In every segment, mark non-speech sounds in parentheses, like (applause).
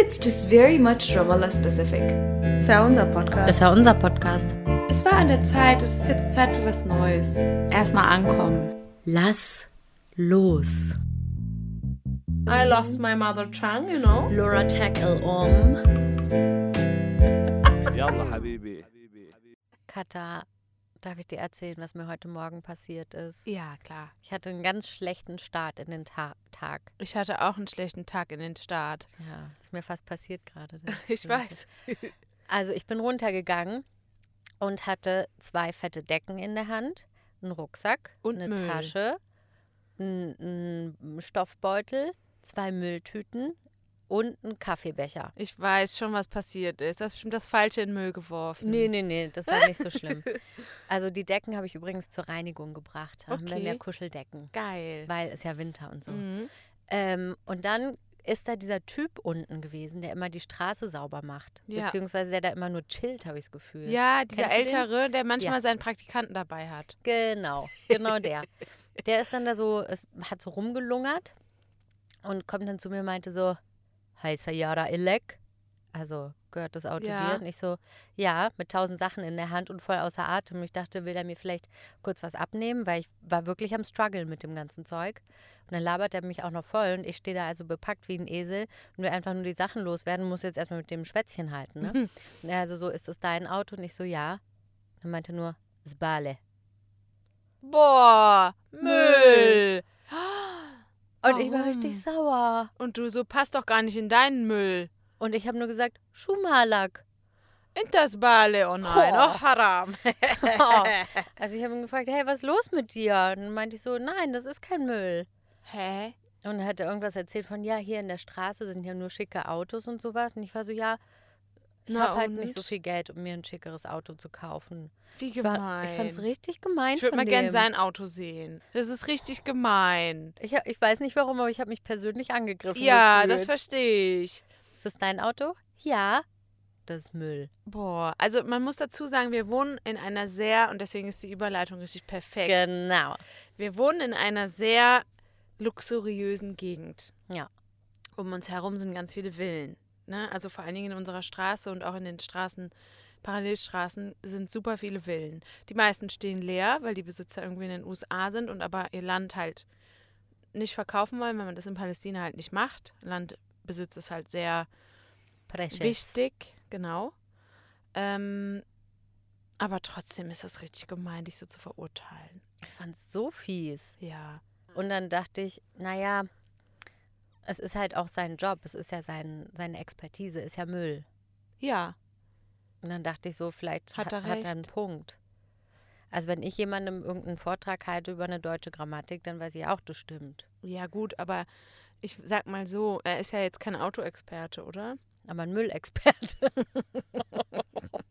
it's just very much Ramallah specific. Es war unser Podcast. Es war unser Podcast. Es war an der Zeit, es ist jetzt Zeit für was Neues. Erstmal ankommen. Lass los. I lost my mother tongue, you know. Laura tackle um. Yalla, Habibi. Kata darf ich dir erzählen, was mir heute Morgen passiert ist? Ja, klar. Ich hatte einen ganz schlechten Start in den Ta Tag. Ich hatte auch einen schlechten Tag in den Start. Ja, ist mir fast passiert gerade. (laughs) Ich weiß. (laughs) Also ich bin runtergegangen und hatte zwei fette Decken in der Hand, einen Rucksack, Und eine Müll. Tasche, einen, einen Stoffbeutel, zwei Mülltüten und einen Kaffeebecher. Ich weiß schon, was passiert ist. Du hast bestimmt das Falsche in den Müll geworfen. Nee, nee, nee, das war nicht so schlimm. (laughs) Also die Decken habe ich übrigens zur Reinigung gebracht. Haben wir Okay. mehr Kuscheldecken, Geil. weil es ja Winter und so. Mhm. Ähm, und dann ist da dieser Typ unten gewesen, der immer die Straße sauber macht. Ja. Beziehungsweise der da immer nur chillt, habe ich das Gefühl. Ja, dieser Kennst? Ältere, der manchmal Ja. seinen Praktikanten dabei hat. Genau, genau der. Der ist dann da so, es hat so rumgelungert und kommt dann zu mir und meinte so, Hi Sayara Elek. Also gehört das Auto Ja. dir? Und ich so, ja, mit tausend Sachen in der Hand und voll außer Atem. Ich dachte, will er mir vielleicht kurz was abnehmen, weil ich war wirklich am struggeln mit dem ganzen Zeug. Und dann labert er mich auch noch voll und ich stehe da also bepackt wie ein Esel und will einfach nur die Sachen loswerden, muss jetzt erstmal mit dem Schwätzchen halten. Ne? Und (laughs) er also so, ist das dein Auto? Und ich so, ja. Dann meinte er nur, Zbale. Boah, Müll. Und ich war richtig Warum? sauer. Und du so, passt doch gar nicht in deinen Müll. Und ich habe nur gesagt, Schumalak. In das Bale, oh nein, Oh. oh Haram. (laughs) also ich habe ihn gefragt, hey, was ist los mit dir? Und dann meinte ich so, nein, das ist kein Müll. Hä? Und dann hat er irgendwas erzählt von, ja, hier in der Straße sind ja nur schicke Autos und sowas. Und ich war so, ja, ich habe halt nicht so viel Geld, um mir ein schickeres Auto zu kaufen. Wie Ich, war, gemein. ich fand es richtig gemein Ich würde mal gern dem. sein Auto sehen. Das ist richtig gemein. Ich, ich weiß nicht warum, aber ich habe mich persönlich angegriffen Ja, das gefühlt. verstehe ich. Ist das dein Auto? Ja. Das ist Müll. Boah, also man muss dazu sagen, wir wohnen in einer sehr, und deswegen ist die Überleitung richtig perfekt. Genau. Wir wohnen in einer sehr luxuriösen Gegend. Ja. Um uns herum sind ganz viele Villen. Ne? Also vor allen Dingen in unserer Straße und auch in den Straßen, Parallelstraßen sind super viele Villen. Die meisten stehen leer, weil die Besitzer irgendwie in den USA sind und aber ihr Land halt nicht verkaufen wollen, weil man das in Palästina halt nicht macht. Landbesitz ist halt sehr Precious. wichtig, genau. Ähm, aber trotzdem ist das richtig gemein, dich so zu verurteilen. Ich fand es so fies. Ja. Und dann dachte ich, naja, es ist halt auch sein Job, es ist ja sein, seine Expertise, ist ja Müll. Ja. Und dann dachte ich so, vielleicht Hat ha- er hat er einen. Punkt. Also wenn ich jemandem irgendeinen Vortrag halte über eine deutsche Grammatik, dann weiß ich auch, das stimmt. Ja, gut, aber ich sag mal so, er ist ja jetzt kein Autoexperte, oder? Aber ein Müllexperte. (laughs)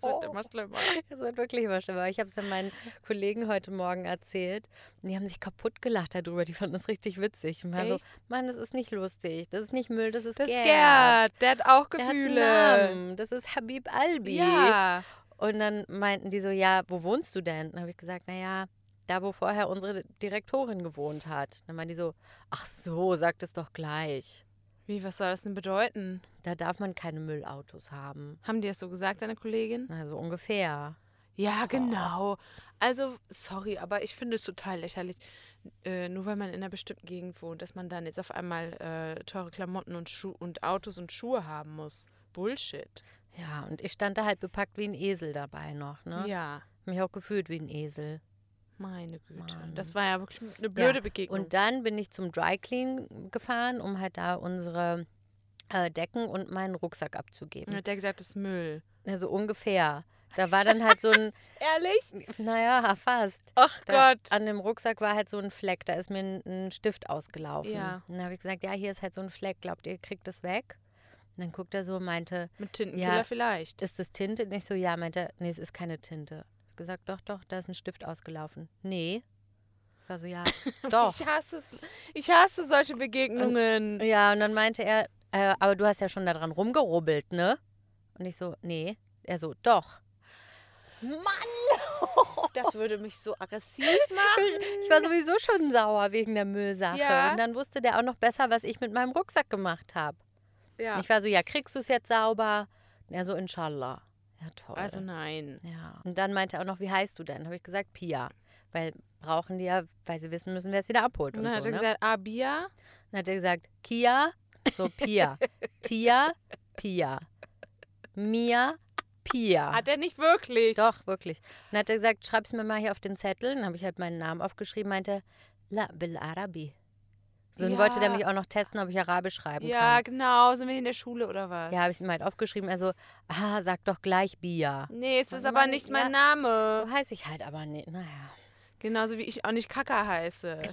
Das wird immer schlimmer. Das wird wirklich immer schlimmer. Ich habe es dann meinen Kollegen heute Morgen erzählt und die haben sich kaputt gelacht darüber. Die fanden das richtig witzig. Und so? Mann, das ist nicht lustig. Das ist nicht Müll, das ist Das Gerd. Gerd, der hat auch hat Gefühle. Namen. Das ist Habib Albi. Ja. Und dann meinten die so, ja, wo wohnst du denn? Dann habe ich gesagt, naja, da, wo vorher unsere Direktorin gewohnt hat. Dann meinen die so, ach so, sag das doch gleich. Wie, was soll das denn bedeuten? Da darf man keine Müllautos haben. Haben die das so gesagt, deine Kollegin? Also ungefähr. Ja, genau. Also, sorry, aber ich finde es total lächerlich, äh, nur weil man in einer bestimmten Gegend wohnt, dass man dann jetzt auf einmal äh, teure Klamotten und, Schuh und Autos und Schuhe haben muss. Bullshit. Ja, und ich stand da halt bepackt wie ein Esel dabei noch, ne? Ja, Mich auch gefühlt wie ein Esel. Meine Güte. Mann. Das war ja wirklich eine blöde Ja, Begegnung. Und dann bin ich zum Dry Clean gefahren, um halt da unsere äh, Decken und meinen Rucksack abzugeben. dann hat der gesagt, das ist Müll. Also ungefähr. Da war dann halt so ein, (laughs) Ehrlich? naja, fast. Ach Da, Gott. An dem Rucksack war halt so ein Fleck, da ist mir ein, ein Stift ausgelaufen. Ja. Und dann habe ich gesagt, ja, hier ist halt so ein Fleck, glaubt ihr, kriegt das weg? Und dann guckt er so und meinte, Mit Tintenkiller Ja. vielleicht. ist das Tinte? Und ich so, ja, meinte, er, nee, es ist keine Tinte. Gesagt, doch, doch, da ist ein Stift ausgelaufen. Nee. Ich war so, ja, (laughs) doch. Ich hasse es. Ich hasse solche Begegnungen. Ja, und dann meinte er, äh, aber du hast ja schon daran rumgerubbelt, ne? Und ich so, nee. Er so, doch. Mann! (laughs) Das würde mich so aggressiv machen. Ich war sowieso schon sauer wegen der Müllsache. Ja. Und dann wusste der auch noch besser, was ich mit meinem Rucksack gemacht habe. Ja. Und ich war so, ja, kriegst du es jetzt sauber? Und er so, inshallah. Ja, toll. Also nein. ja. Und dann meinte er auch noch, wie heißt du denn? Habe ich gesagt, Pia. Weil brauchen die ja, weil sie wissen müssen, wer es wieder abholt. Und Und, dann so, hat er ne? gesagt, ah, Bia? Dann hat er gesagt, Kia, so Pia. (laughs) Tia, Pia. Mia, Pia. Hat er nicht wirklich. Doch, wirklich. Und dann hat er gesagt, schreib's mir mal hier auf den Zettel. Dann habe ich halt meinen Namen aufgeschrieben, meinte, La bil Arabi. So, und wollte der Ja. mich auch noch testen, ob ich Arabisch schreiben Ja, kann. genau. Sind wir in der Schule oder was? Ja, habe ich ihm halt aufgeschrieben. Also, ah, sag doch gleich Bia. Nee, es ist aber nicht mein ja, Name. So heiße ich halt aber nicht. Naja. Genauso wie ich auch nicht Kaka heiße. (laughs)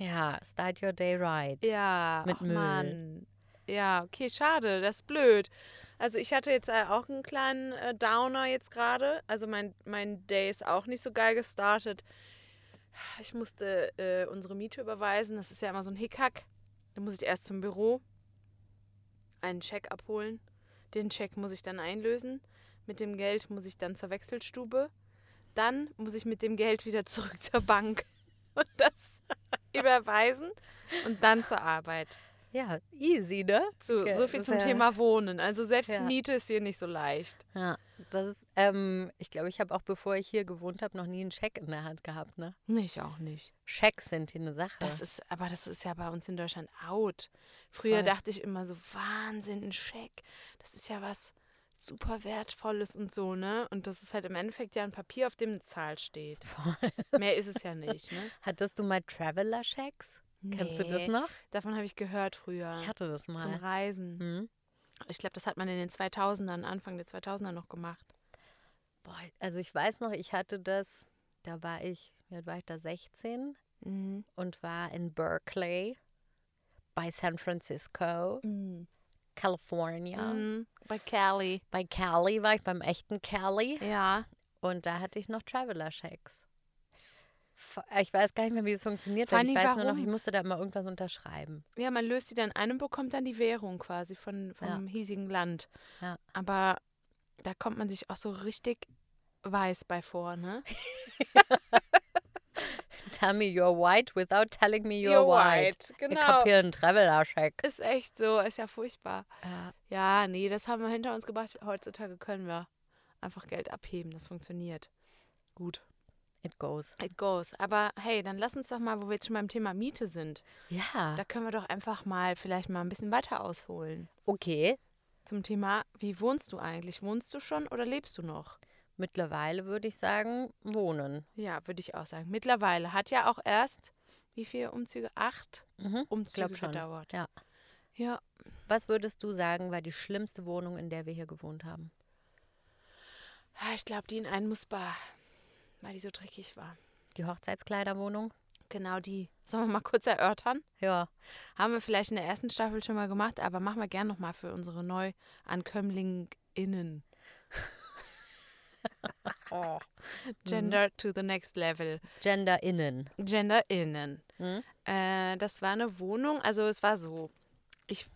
Ja, start your day right. Ja, Mit Müll. Mann. Ja, okay, schade, das ist blöd. Also ich hatte jetzt äh, auch einen kleinen äh, Downer jetzt gerade. Also mein, mein Day ist auch nicht so geil gestartet. Ich musste äh, unsere Miete überweisen. Das ist ja immer so ein Hickhack. Da muss ich erst zum Büro einen Scheck abholen. Den Scheck muss ich dann einlösen. Mit dem Geld muss ich dann zur Wechselstube. Dann muss ich mit dem Geld wieder zurück zur Bank (laughs) und das überweisen und dann zur Arbeit. Ja, easy, ne? So, Ja, so viel zum ja- Thema Wohnen. Also selbst Ja. Miete ist hier nicht so leicht. Ja, das ist, ähm, ich glaube, ich habe auch, bevor ich hier gewohnt habe, noch nie einen Scheck in der Hand gehabt, ne? Nee, ich auch nicht. Schecks sind hier eine Sache. Das ist, aber das ist ja bei uns in Deutschland out. Früher Voll. dachte ich immer so, Wahnsinn, ein Scheck. Das ist ja was super Wertvolles und so, ne? Und das ist halt im Endeffekt ja ein Papier, auf dem eine Zahl steht. Voll. Mehr ist es ja nicht, ne? (laughs) Hattest du mal Traveler-Schecks? Kennst du das Nee, noch? Davon habe ich gehört früher. Ich hatte das zum mal. Reisen. Hm? Ich glaube, das hat man in den 2000ern, Anfang der 2000er noch gemacht. Boah, also ich weiß noch, ich hatte das, da war ich, alt war ich da, 16 Mhm. und war in Berkeley bei San Francisco, California. Mhm. Bei Cali. Bei Cali war ich beim echten Cali Ja. und da hatte ich noch Traveler-Checks. F- Ich weiß gar nicht mehr, wie das funktioniert hat. Ich weiß Dingen, nur noch, warum? ich musste da immer irgendwas unterschreiben. Ja, man löst die dann ein und bekommt dann die Währung quasi von, vom hiesigen Land. Ja. Aber da kommt man sich auch so richtig weiß bei vor, ne? (laughs) Tell me you're white without telling me you're, white. Ich Genau. hab hier einen Traveler-Check. Ist echt so, ist ja furchtbar. Ja. Ja, nee, das haben wir hinter uns gebracht. Heutzutage können wir einfach Geld abheben. Das funktioniert. Gut. It goes. It goes. Aber hey, dann lass uns doch mal, wo wir jetzt schon beim Thema Miete sind, Ja. da können wir doch einfach mal vielleicht mal ein bisschen weiter ausholen. Okay. Zum Thema, wie wohnst du eigentlich? Wohnst du schon oder lebst du noch? Mittlerweile würde ich sagen, wohnen. Ja, würde ich auch sagen. Mittlerweile hat ja auch erst, wie viele Umzüge? Acht Mhm. Umzüge schon. gedauert. Ja. Ja. Was würdest du sagen, war die schlimmste Wohnung, in der wir hier gewohnt haben? Ah, Ich glaube, die in Einmusbar, weil die so dreckig war. Die Hochzeitskleiderwohnung? Genau die. Sollen wir mal kurz erörtern? Ja. Haben wir vielleicht in der ersten Staffel schon mal gemacht, aber machen wir gern nochmal für unsere NeuankömmlingInnen. Mhm. (laughs) Gender to the next level. Gender innen. GenderInnen. Mhm. Äh, das war eine Wohnung, also es war so. Ich,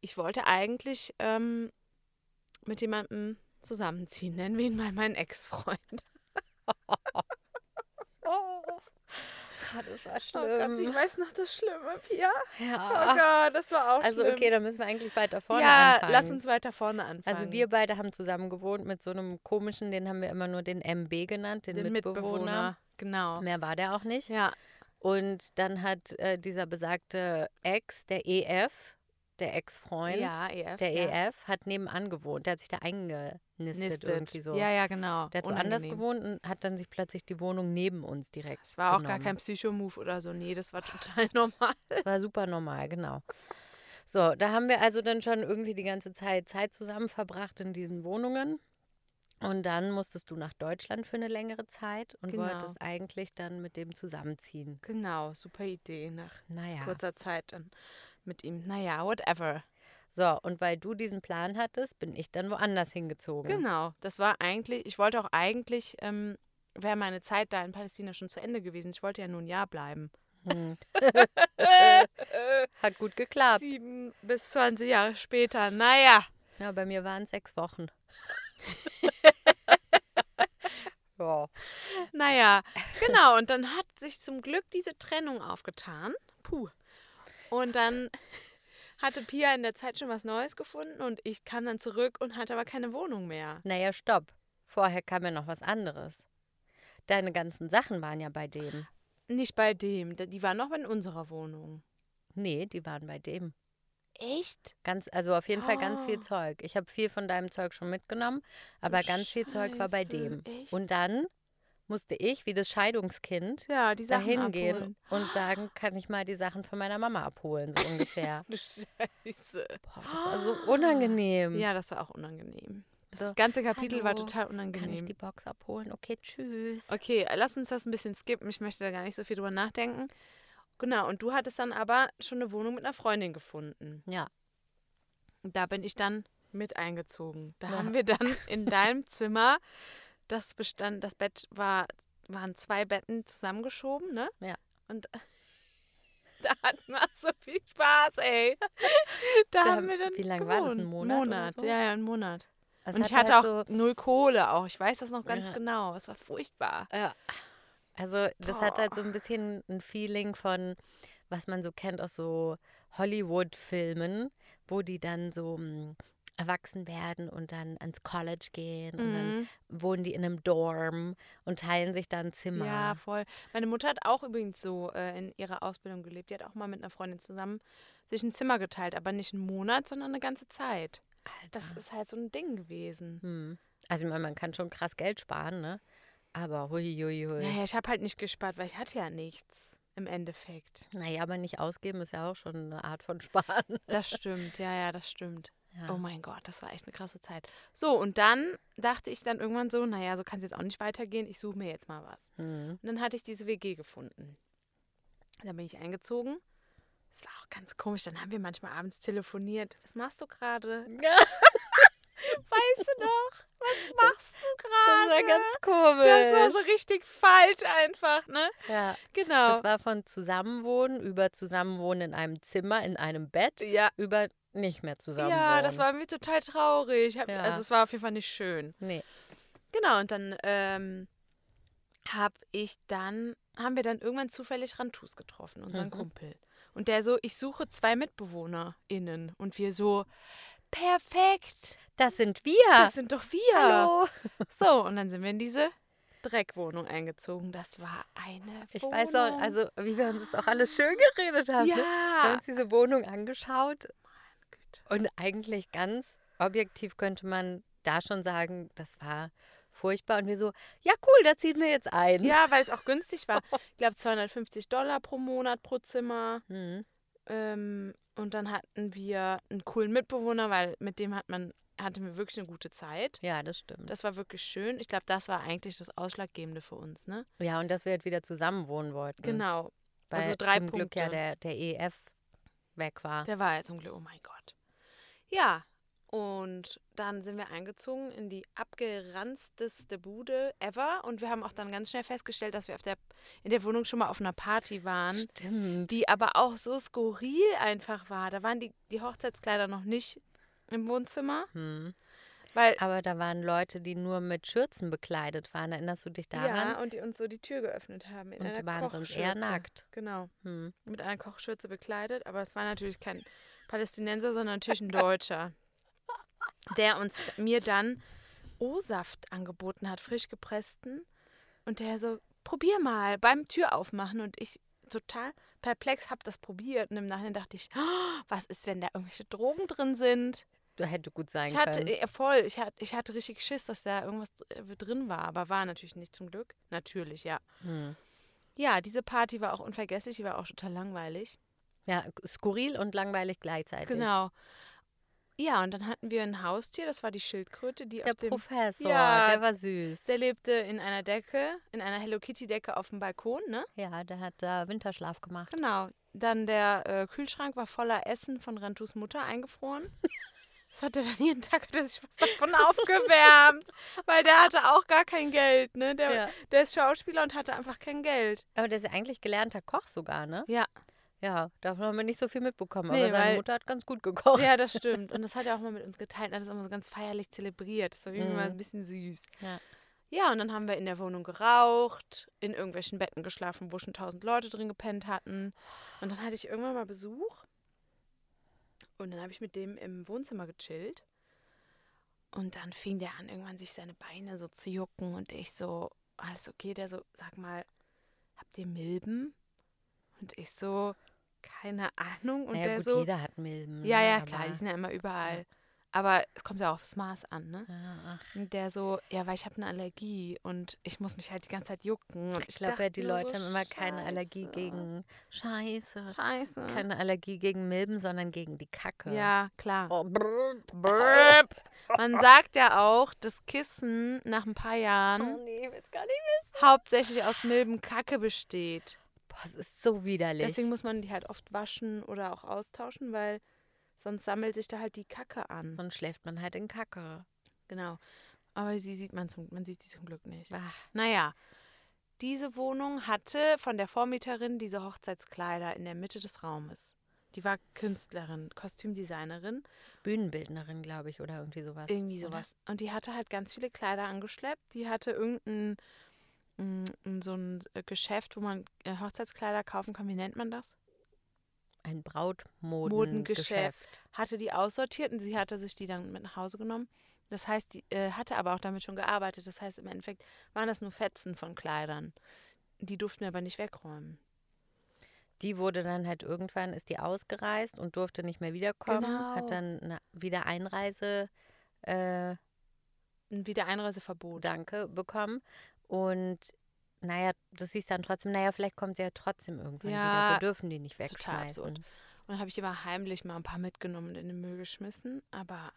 ich wollte eigentlich ähm, mit jemandem zusammenziehen, nennen wir ihn mal meinen Ex-Freund. (laughs) das war Oh weiß noch das Schlimme, Pia. Oh ja. Gott, das war auch Also schlimm. okay, dann müssen wir eigentlich weiter vorne ja, anfangen. lass uns weiter vorne anfangen. Also wir beide haben zusammen gewohnt mit so einem komischen, den haben wir immer nur den MB genannt, den, den Mitbewohner. Mitbewohner. Genau. Mehr war der auch nicht. Ja, Und dann hat äh, dieser besagte Ex, der EF, der Ex-Freund, ja, EF. der ja. EF, hat nebenan gewohnt. Der hat sich da eingenistet Nistet. irgendwie so. Ja, ja, genau. Der hat woanders Unangenehm. gewohnt und hat dann sich plötzlich die Wohnung neben uns direkt Es war auch genommen. gar kein Psychomove oder so. Nee, das war total (laughs) normal. Das war super normal, genau. So, da haben wir also dann schon irgendwie die ganze Zeit Zeit zusammen verbracht in diesen Wohnungen. Und dann musstest du nach Deutschland für eine längere Zeit und Genau. wolltest eigentlich dann mit dem zusammenziehen. Genau, super Idee nach Naja. kurzer Zeit dann mit ihm. Naja, whatever. So, und weil du diesen Plan hattest, bin ich dann woanders hingezogen. Genau, das war eigentlich, ich wollte auch eigentlich, ähm, wäre meine Zeit da in Palästina schon zu Ende gewesen. Ich wollte ja nur ein Jahr bleiben. Hm. (laughs) Hat gut geklappt. Sieben bis 20 Jahre später, naja. Ja, bei mir waren es sechs Wochen. (laughs) ja. Naja, genau. Und dann hat sich zum Glück diese Trennung aufgetan. Puh. Und dann hatte Pia in der Zeit schon was Neues gefunden und ich kam dann zurück und hatte aber keine Wohnung mehr. Naja, stopp. Vorher kam ja noch was anderes. Deine ganzen Sachen waren ja bei dem. Nicht bei dem, die waren noch in unserer Wohnung. Nee, die waren bei dem. Echt? Ganz, also auf jeden Fall ganz viel Oh. Zeug. Ich habe viel von deinem Zeug schon mitgenommen, aber ganz viel Zeug war bei dem. echt? Und dann musste ich, wie das Scheidungskind, Ja, die Sachen dahin gehen und sagen, kann ich mal die Sachen von meiner Mama abholen, so ungefähr. (laughs) Du Scheiße. Boah, das war so unangenehm. Ja, das war auch unangenehm. Das So, ganze Kapitel war hallo, total Kann ich unangenehm. die Box abholen? Okay, tschüss. Okay, lass uns das ein bisschen skippen. Ich möchte da gar nicht so viel drüber nachdenken. Genau, und du hattest dann aber schon eine Wohnung mit einer Freundin gefunden. Ja, da bin ich dann mit eingezogen. Da Ja. haben wir dann in deinem (laughs) Zimmer, das bestand, das Bett war, waren zwei Betten zusammengeschoben, ne? Ja. Und (laughs) da hatten wir so viel Spaß, ey. (laughs) Da, Da- haben wir dann wie lang war das? Ein gewohnt. Monat Monat, so? ja, ja, ein Monat. es und ich hat hatte auch halt so, null Kohle auch. Ich weiß das noch ganz Ja. genau. Es war furchtbar. Ja. Also das hat halt so Boah. ein bisschen ein Feeling von, was man so kennt aus so Hollywood-Filmen, wo die dann so mm, erwachsen werden und dann ans College gehen und dann Mhm. wohnen die in einem Dorm und teilen sich dann ein Zimmer. Ja, voll. Meine Mutter hat auch übrigens so äh, in ihrer Ausbildung gelebt. Die hat auch mal mit einer Freundin zusammen sich ein Zimmer geteilt, aber nicht einen Monat, sondern eine ganze Zeit. Das ist halt so ein Ding gewesen. Hm. Also ich meine, man kann schon krass Geld sparen, ne? Aber hui, hui, hui. Naja, ich habe halt nicht gespart, weil ich hatte ja nichts im Endeffekt. Naja, aber nicht ausgeben ist ja auch schon eine Art von (laughs) Sparen. Das stimmt, ja, ja, das stimmt. Ja. Oh mein Gott, das war echt eine krasse Zeit. So, und dann dachte ich dann irgendwann so, naja, so kann es jetzt auch nicht weitergehen. Ich suche mir jetzt mal was. Hm. Und dann hatte ich diese WG gefunden. Da bin ich eingezogen. Es war auch ganz komisch. Dann haben wir manchmal abends telefoniert. Was machst du gerade? (laughs) Weißt du noch? Was machst du Das gerade? war ganz komisch. Das war so richtig falsch einfach, ne? ja. Genau. Das war von Zusammenwohnen über Zusammenwohnen in einem Zimmer, in einem Bett, ja. über nicht mehr Zusammenwohnen. ja, das war mir total traurig. Hab, Ja. Also es war auf jeden Fall nicht schön. Nee. Genau, und dann ähm, habe ich dann, haben wir dann irgendwann zufällig Rantus getroffen, unseren Mhm. Kumpel. Und der so, ich suche zwei MitbewohnerInnen. Und wir so, perfekt, Das sind wir. das sind doch wir. Hallo. So, und dann sind wir in diese Dreckwohnung eingezogen. Das war eine Ich Wohnung. weiß auch, also wie wir uns das auch alles schön geredet haben. Ne? Wir haben Ja. uns diese Wohnung angeschaut Güte. und eigentlich ganz objektiv könnte man da schon sagen, das war furchtbar. Und wir so, ja cool, da ziehen wir jetzt ein. Ja, weil es auch günstig war. (laughs) Ich glaube 250 Dollar pro Monat pro Zimmer. Hm. Ähm, und dann hatten wir einen coolen Mitbewohner, weil mit dem hat man, hatten wir wirklich eine gute Zeit. Ja, das stimmt. Das war wirklich schön. Ich glaube, das war eigentlich das Ausschlaggebende für uns, ne? ja, und dass wir halt wieder zusammen wohnen wollten. Genau. Weil also drei zum Glück ja Punkte. der, der EF weg war. Der war ja zum Glück, oh mein Gott. Ja, und dann sind wir eingezogen in die abgeranzteste Bude ever. Und wir haben auch dann ganz schnell festgestellt, dass wir auf der, in der Wohnung schon mal auf einer Party waren. Stimmt. die aber auch so skurril einfach war. Da waren die, die Hochzeitskleider noch nicht im Wohnzimmer, Hm. weil Aber da waren Leute, die nur mit Schürzen bekleidet waren. Erinnerst du dich daran? ja und die uns so die Tür geöffnet haben Und die waren sonst eher nackt. Genau, Hm. mit einer Kochschürze bekleidet, aber es war natürlich kein Palästinenser, sondern natürlich ein Deutscher, der uns mir dann O-Saft angeboten hat, frisch gepressten und der so probier mal beim Tür aufmachen und ich total perplex habe das probiert und im Nachhinein dachte ich, "Oh, was ist, wenn da irgendwelche Drogen drin sind? Du hätte gut sein Ich hatte, können. äh, voll, ich hatte, ich hatte richtig Schiss, dass da irgendwas äh, drin war, aber war natürlich nicht zum Glück. Natürlich, ja. Hm. Ja, diese Party war auch unvergesslich, die war auch total langweilig. Ja, skurril und langweilig gleichzeitig. Genau. Ja, und dann hatten wir ein Haustier, das war die Schildkröte, die Der auf dem, Professor, Ja, der war süß. der lebte in einer Decke, in einer Hello Kitty Decke auf dem Balkon, ne? ja, der hat da Winterschlaf gemacht. Genau. Dann der äh, Kühlschrank war voller Essen von Rentus Mutter eingefroren. (laughs) Das hat er dann jeden Tag hat er sich was davon (laughs) aufgewärmt, weil der hatte auch gar kein Geld, ne? Der, Ja. der ist Schauspieler und hatte einfach kein Geld. Aber der ist ja eigentlich gelernter Koch sogar, ne? Ja, Ja, davon haben wir nicht so viel mitbekommen. Nee, aber seine weil- Mutter hat ganz gut gekocht. ja, das (laughs) stimmt. Und das hat er auch mal mit uns geteilt. Er hat das immer so ganz feierlich zelebriert. Das war irgendwie Mhm. mal ein bisschen süß. Ja. Ja, und dann haben wir in der Wohnung geraucht, in irgendwelchen Betten geschlafen, wo schon tausend Leute drin gepennt hatten. Und dann hatte ich irgendwann mal Besuch. Und dann habe ich mit dem im Wohnzimmer gechillt. Und dann fing der an, irgendwann sich seine Beine so zu jucken. Und ich so, alles okay? Der so, sag mal, habt ihr Milben? Und ich so, keine Ahnung. Und naja, der gut, so, jeder hat Milben. ja, ne, ja, klar, die sind ja immer überall. Aber es kommt ja auch aufs Maß an, ne? Ah, ach. Und der so, ja, weil ich habe eine Allergie und ich muss mich halt die ganze Zeit jucken. Und Ich glaube, dachte die Leute so, haben immer keine Allergie gegen Scheiße. Scheiße. Keine Allergie gegen Milben, sondern gegen die Kacke. Ja, klar. Oh, brr. Brrp. (laughs) Man sagt ja auch, dass Kissen nach ein paar oh Jahren nee, ich nicht wissen. hauptsächlich aus Milbenkacke besteht. Boah, es ist so widerlich. Deswegen muss man die halt oft waschen oder auch austauschen, weil sonst sammelt sich da halt die Kacke an. Sonst schläft man halt in Kacke. Genau. Aber sie sieht man zum, man sieht sie zum Glück nicht. Ah, Naja, diese Wohnung hatte von der Vormieterin diese Hochzeitskleider in der Mitte des Raumes. Die war Künstlerin, Kostümdesignerin, Bühnenbildnerin, glaube ich, oder irgendwie sowas. irgendwie oder? sowas. Und die hatte halt ganz viele Kleider angeschleppt. Die hatte irgendein mm, so ein äh, Geschäft, wo man äh, Hochzeitskleider kaufen kann. Wie nennt man das? Ein Modengeschäft. Brautmodengeschäft. Hatte die aussortiert und sie hatte sich die dann mit nach Hause genommen. Das heißt, die äh, hatte aber auch damit schon gearbeitet. Das heißt, im Endeffekt waren das nur Fetzen von Kleidern. Die durften wir aber nicht wegräumen. Die wurde dann halt irgendwann, ist die ausgereist und durfte nicht mehr wiederkommen. Genau. Hat dann eine Wiedereinreise äh, Ein Wiedereinreiseverbot. Danke bekommen. Und naja, das hieß dann trotzdem, naja, vielleicht kommt sie ja trotzdem irgendwann Ja, wieder. Wir dürfen die nicht total wegschmeißen. absurd. Und dann habe ich immer heimlich mal ein paar mitgenommen und in den Müll geschmissen. Aber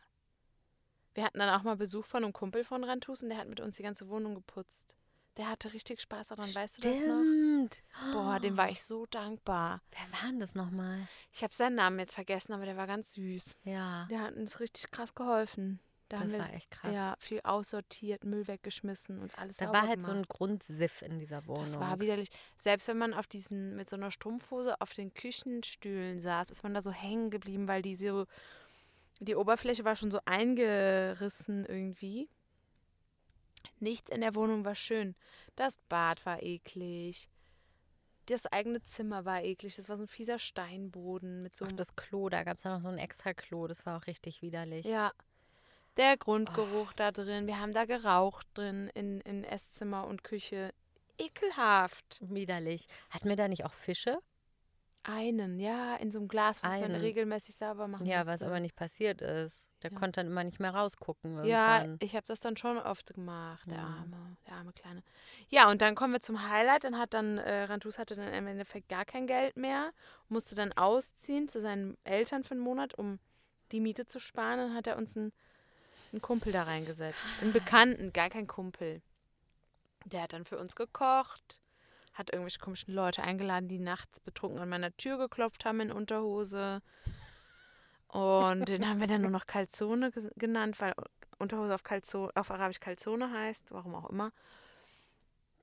wir hatten dann auch mal Besuch von einem Kumpel von Rantus und der hat mit uns die ganze Wohnung geputzt. Der hatte richtig Spaß daran, weißt du das noch? Stimmt. Boah, dem war (gasps) ich so dankbar. Wer war denn das nochmal? Ich habe seinen Namen jetzt vergessen, aber der war ganz süß. Ja, Der hat uns richtig krass geholfen. Da das war echt krass. ja, viel aussortiert, Müll weggeschmissen und alles da war halt so gemacht. ein Grundsiff in dieser Wohnung. Das war widerlich. Selbst wenn man auf diesen, mit so einer Strumpfhose auf den Küchenstühlen saß, ist man da so hängen geblieben, weil die so, die Oberfläche war schon so eingerissen irgendwie. Nichts in der Wohnung war schön. Das Bad war eklig. Das eigene Zimmer war eklig. Das war so ein fieser Steinboden mit so einem das Klo, da gab es ja noch so ein extra Klo, das war auch richtig widerlich. Ja. Der Grundgeruch da drin. Wir haben da geraucht drin in, in Esszimmer und Küche. Ekelhaft. Widerlich. Hatten wir da nicht auch Fische? Einen, ja, in so einem Glas, was man Einen. regelmäßig sauber machen Ja, musste. was aber nicht passiert ist. Der Ja. konnte dann immer nicht mehr rausgucken Ja, irgendwann. ich habe das dann schon oft gemacht, der Ja. arme, der arme Kleine. Ja, und dann kommen wir zum Highlight. Dann hat dann, äh, Rantus hatte dann im Endeffekt gar kein Geld mehr, musste dann ausziehen zu seinen Eltern für einen Monat, um die Miete zu sparen. Dann hat er uns einen, einen Kumpel da reingesetzt. Einen Bekannten, gar kein Kumpel. Der hat dann für uns gekocht, hat irgendwelche komischen Leute eingeladen, die nachts betrunken an meiner Tür geklopft haben in Unterhose. Und den haben wir dann nur noch Calzone genannt, weil Unterhose auf, Calzo auf Arabisch Calzone heißt, warum auch immer.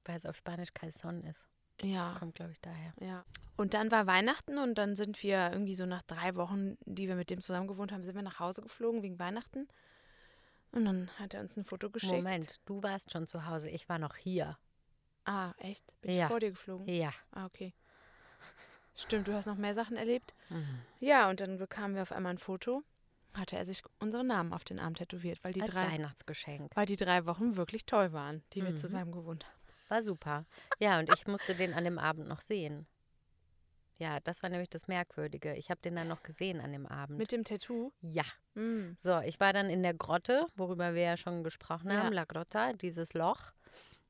Weil es auf Spanisch Calzon ist. Ja. Kommt, glaube ich, daher. Ja. Und dann war Weihnachten und dann sind wir irgendwie so nach drei Wochen, die wir mit dem zusammen gewohnt haben, sind wir nach Hause geflogen wegen Weihnachten. Und dann hat er uns ein Foto geschickt. Moment, du warst schon zu Hause, ich war noch hier. Ah, echt? Bin Ja. ich vor dir geflogen? Ja. Ah, okay. Stimmt, du hast noch mehr Sachen erlebt. Mhm. Ja, und dann bekamen wir auf einmal ein Foto. Hatte er sich unseren Namen auf den Arm tätowiert, weil die, Als drei, Weihnachtsgeschenk. weil die drei Wochen wirklich toll waren, die wir Mhm. zusammen gewohnt haben. War super. Ja, und ich musste den an dem Abend noch sehen. Ja, das war nämlich das Merkwürdige. Ich habe den dann noch gesehen an dem Abend. Mit dem Tattoo? ja. Mm. So, ich war dann in der Grotte, worüber wir ja schon gesprochen Ja. haben, La Grotta, dieses Loch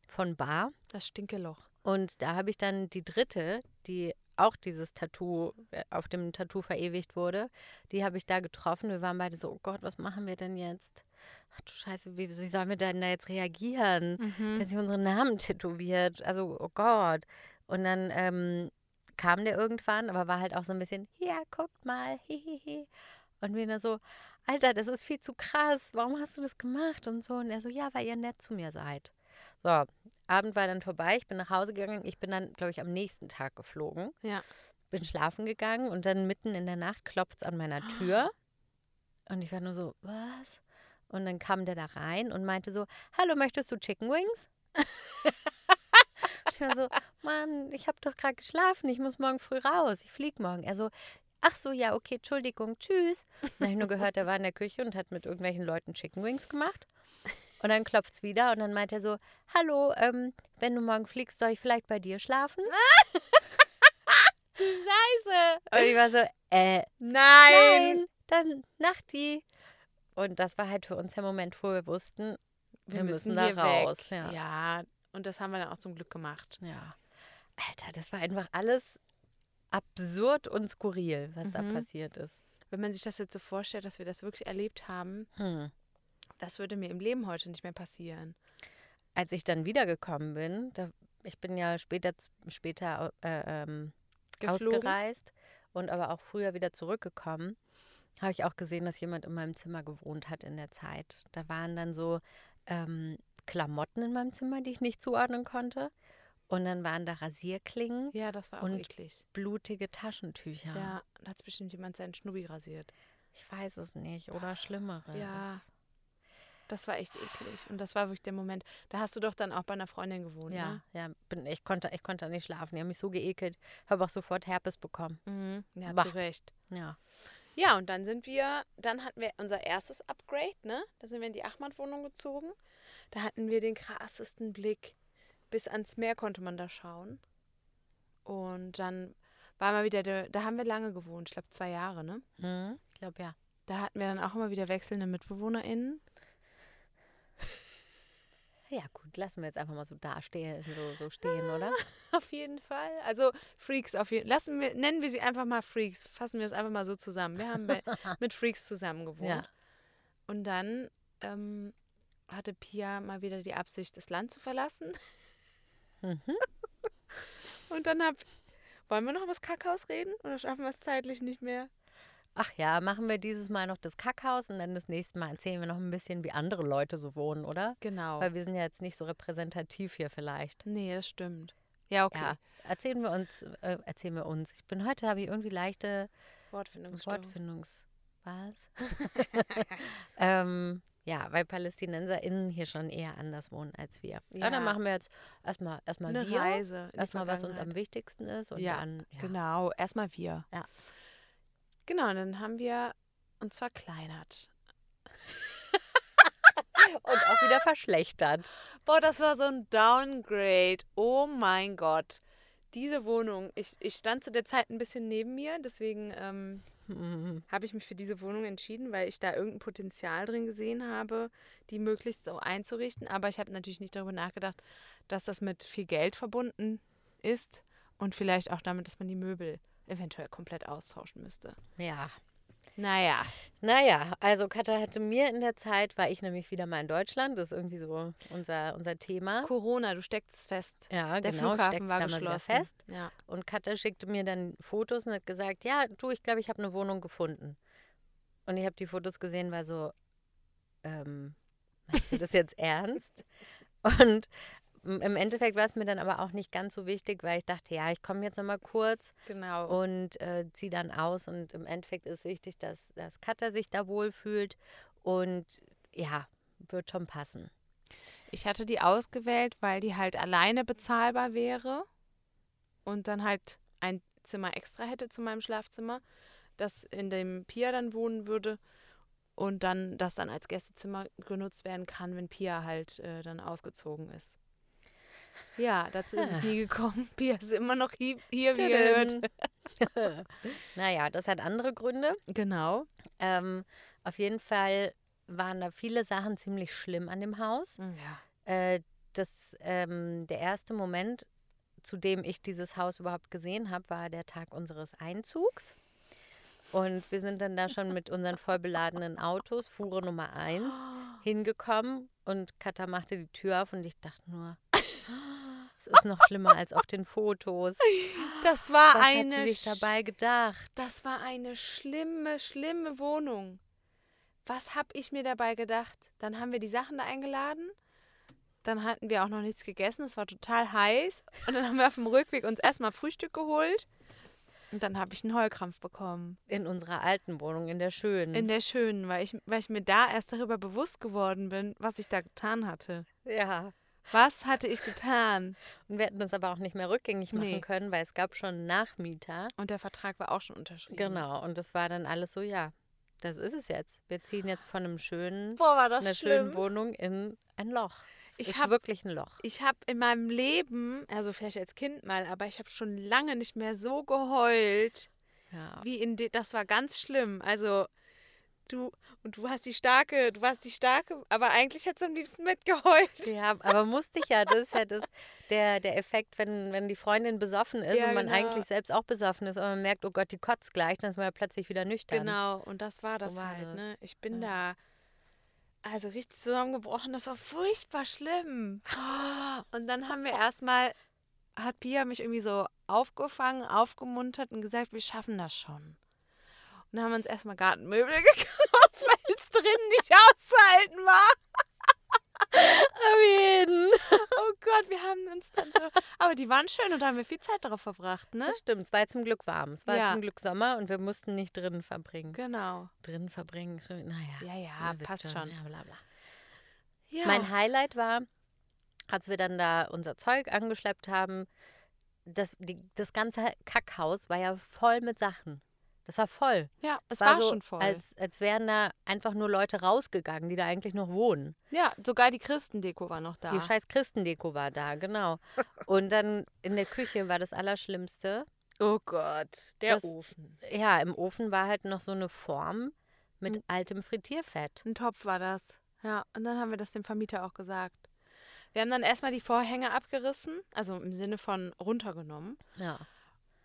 von Bar. Das Stinkeloch. Und da habe ich dann die dritte, die auch dieses Tattoo, äh, auf dem Tattoo verewigt wurde, die habe ich da getroffen. Wir waren beide so, oh Gott, was machen wir denn jetzt? Ach du Scheiße, wie, wie sollen wir denn da jetzt reagieren? Mhm. Hat sich unseren Namen tätowiert. Also, oh Gott. Und dann ähm, kam der irgendwann, aber war halt auch so ein bisschen, ja, guckt mal, hihihi. Und wir dann so, Alter, das ist viel zu krass. Warum hast du das gemacht? Und so. Und er so, ja, weil ihr nett zu mir seid. So, Abend war dann vorbei. Ich bin nach Hause gegangen. Ich bin dann, glaube ich, am nächsten Tag geflogen. Ja. Bin schlafen gegangen und dann mitten in der Nacht klopft es an meiner Tür. (gasps) Und ich war nur so, was? Und dann kam der da rein und meinte so, hallo, möchtest du Chicken Wings? (laughs) war so, Mann, ich habe doch gerade geschlafen, ich muss morgen früh raus, ich fliege morgen. Er so, ach so, ja, okay, Entschuldigung, tschüss. Dann habe ich nur gehört, er war in der Küche und hat mit irgendwelchen Leuten Chicken Wings gemacht. Und dann klopft es wieder und dann meint er so, hallo, ähm, wenn du morgen fliegst, soll ich vielleicht bei dir schlafen? (laughs) Du Scheiße. Und ich war so, äh, Nein. nein, dann Nachti. Und das war halt für uns der Moment, wo wir wussten, wir, müssen, da hier raus. Ja. ja, und das haben wir dann auch zum Glück gemacht. ja. Alter, das war einfach alles absurd und skurril, was da Mhm. passiert ist. Wenn man sich das jetzt so vorstellt, dass wir das wirklich erlebt haben, Hm. das würde mir im Leben heute nicht mehr passieren. Als ich dann wiedergekommen bin, da, ich bin ja später, später äh, ähm, ausgereist und aber auch früher wieder zurückgekommen, habe ich auch gesehen, dass jemand in meinem Zimmer gewohnt hat in der Zeit. Da waren dann so ähm, Klamotten in meinem Zimmer, die ich nicht zuordnen konnte. Und dann waren da Rasierklingen, Ja, das war auch Und eklig. blutige Taschentücher. Ja, da hat bestimmt jemand seinen Schnubbi rasiert. Ich weiß es nicht. Oder Schlimmeres. Ja. Das war echt eklig. Und das war wirklich der Moment. Da hast du doch dann auch bei einer Freundin gewohnt, Ja, ne? ja bin, ich, konnte, ich konnte nicht schlafen. Die haben mich so geekelt. Habe auch sofort Herpes bekommen. Mhm. Ja, Bah. zu Recht. Ja. Ja, und dann sind wir, dann hatten wir unser erstes Upgrade, ne? Da sind wir in die Achmat-Wohnung gezogen. Da hatten wir den krassesten Blick. Bis ans Meer konnte man da schauen. Und dann war mal wieder, der, da haben wir lange gewohnt, ich glaube zwei Jahre, ne? Mhm. Ich glaube, ja. Da hatten wir dann auch immer wieder wechselnde MitbewohnerInnen. Ja, gut, lassen wir jetzt einfach mal so dastehen, so, so stehen, oder? (laughs) Auf jeden Fall. Also Freaks auf jeden Lassen wir, nennen wir sie einfach mal Freaks. Fassen wir es einfach mal so zusammen. Wir haben bei, (laughs) mit Freaks zusammen gewohnt. Ja. Und dann ähm, hatte Pia mal wieder die Absicht, das Land zu verlassen. Mhm. (laughs) Und dann hab. Wollen wir noch über das Kackhaus reden? Oder schaffen wir es zeitlich nicht mehr? Ach ja, machen wir dieses Mal noch das Kackhaus und dann das nächste Mal erzählen wir noch ein bisschen, wie andere Leute so wohnen, oder? Genau. Weil wir sind ja jetzt nicht so repräsentativ hier vielleicht. nee, das stimmt. Ja, okay. Ja, erzählen wir uns, äh, erzählen wir uns. Ich bin heute, habe ich irgendwie leichte Wortfindungsstörung. Wortfindungs... Was? (laughs) ähm, ja, weil PalästinenserInnen hier schon eher anders wohnen als wir. Ja, Ja. dann machen wir jetzt erstmal erstmal Eine wir. Reise. Erstmal, was uns am wichtigsten ist. Und ja, dann, ja. genau. Erstmal wir. Ja. Genau, und dann haben wir uns verkleinert. (laughs) Und auch wieder verschlechtert. Boah, das war so ein Downgrade. Oh mein Gott. Diese Wohnung, ich, ich stand zu der Zeit ein bisschen neben mir, deswegen ähm, Mhm. habe ich mich für diese Wohnung entschieden, weil ich da irgendein Potenzial drin gesehen habe, die möglichst so einzurichten. Aber ich habe natürlich nicht darüber nachgedacht, dass das mit viel Geld verbunden ist und vielleicht auch damit, dass man die Möbel eventuell komplett austauschen müsste. Ja. Naja, Naja, also Katha hatte mir in der Zeit, war ich nämlich wieder mal in Deutschland. Das ist irgendwie so unser, unser Thema. Corona, du steckst fest. Ja, Der genau, Flughafen war geschlossen. fest. Ja. Und Katha schickte mir dann Fotos und hat gesagt, ja, du, ich glaube, ich habe eine Wohnung gefunden. Und ich habe die Fotos gesehen, war so, ähm, meinst du das jetzt (laughs) ernst? Und im Endeffekt war es mir dann aber auch nicht ganz so wichtig, weil ich dachte, ja, ich komme jetzt nochmal kurz Genau. und äh, ziehe dann aus. Und im Endeffekt ist wichtig, dass, dass Katha sich da wohlfühlt und ja, wird schon passen. Ich hatte die ausgewählt, weil die halt alleine bezahlbar wäre und dann halt ein Zimmer extra hätte zu meinem Schlafzimmer, das in dem Pia dann wohnen würde und dann das dann als Gästezimmer genutzt werden kann, wenn Pia halt äh, dann ausgezogen ist. Ja, dazu ist es nie gekommen. (laughs) Pia ist immer noch hi- hier, wie ihr hört. (laughs) naja, das hat andere Gründe. Genau. Ähm, auf jeden Fall waren da viele Sachen ziemlich schlimm an dem Haus. Ja. Äh, das, ähm, der erste Moment, zu dem ich dieses Haus überhaupt gesehen habe, war der Tag unseres Einzugs. Und wir sind dann da schon mit unseren vollbeladenen Autos, Fuhre Nummer 1, (gasps) hingekommen und Katha machte die Tür auf und ich dachte nur, es ist noch schlimmer als auf den Fotos. (laughs) Das war Was eine hat sie sich dabei gedacht? Das war eine schlimme, schlimme Wohnung. Was habe ich mir dabei gedacht? Dann haben wir die Sachen da eingeladen. Dann hatten wir auch noch nichts gegessen. Es war total heiß. Und dann haben wir auf dem Rückweg uns erstmal Frühstück geholt. Und dann habe ich einen Heulkrampf bekommen. In unserer alten Wohnung, in der schönen. In der schönen, weil ich, weil ich mir da erst darüber bewusst geworden bin, was ich da getan hatte. ja. Was hatte ich getan? Und wir hätten das aber auch nicht mehr rückgängig machen Nee. können, weil es gab schon Nachmieter. Und der Vertrag war auch schon unterschrieben. Genau. Und das war dann alles so, ja, das ist es jetzt. Wir ziehen jetzt von einem schönen, Boah, war das einer schönen Wohnung in ein Loch. Es Ich ist hab- wirklich ein Loch. Ich habe in meinem Leben, also vielleicht als Kind mal, aber ich habe schon lange nicht mehr so geheult, Ja. wie in de das war ganz schlimm. Also du und du hast die starke, du warst die starke, aber eigentlich hättest du am liebsten mitgeheult. Ja, aber musste ich ja. Das ist ja das, der, der Effekt, wenn, wenn die Freundin besoffen ist Ja, und man genau. eigentlich selbst auch besoffen ist, aber man merkt, oh Gott, die kotzt gleich, dann ist man ja plötzlich wieder nüchtern. Genau, und das war So das war halt, das. ne? Ich bin da also richtig zusammengebrochen, das war furchtbar schlimm. (gasps) Und dann haben wir erstmal hat Pia mich irgendwie so aufgefangen, aufgemuntert und gesagt, wir schaffen das schon. Und dann haben wir uns erstmal Gartenmöbel (laughs) gekauft, weil es drin nicht auszuhalten war. (laughs) Auf jeden. Oh Gott, wir haben uns dann so. Aber die waren schön und da haben wir viel Zeit darauf verbracht, ne? Das stimmt, es war zum Glück warm. Es war Ja. zum Glück Sommer und wir mussten nicht drinnen verbringen. Genau. Drinnen verbringen, schon- naja. Ja, ja, passt schon. Ja, bla bla. Ja. Mein Highlight war, als wir dann da unser Zeug angeschleppt haben, das, die, das ganze Kackhaus war ja voll mit Sachen. Das war voll. ja, es war, war, so, schon voll. Als, als wären da einfach nur Leute rausgegangen, die da eigentlich noch wohnen. ja, sogar die Christendeko war noch da. Die scheiß Christendeko war da, genau. Und dann in der Küche war das Allerschlimmste. Oh Gott, der Das- Ofen. Ja, im Ofen war halt noch so eine Form mit Hm. altem Frittierfett. Ein Topf war das. Ja, und dann haben wir das dem Vermieter auch gesagt. Wir haben dann erstmal die Vorhänge abgerissen, also im Sinne von runtergenommen Ja.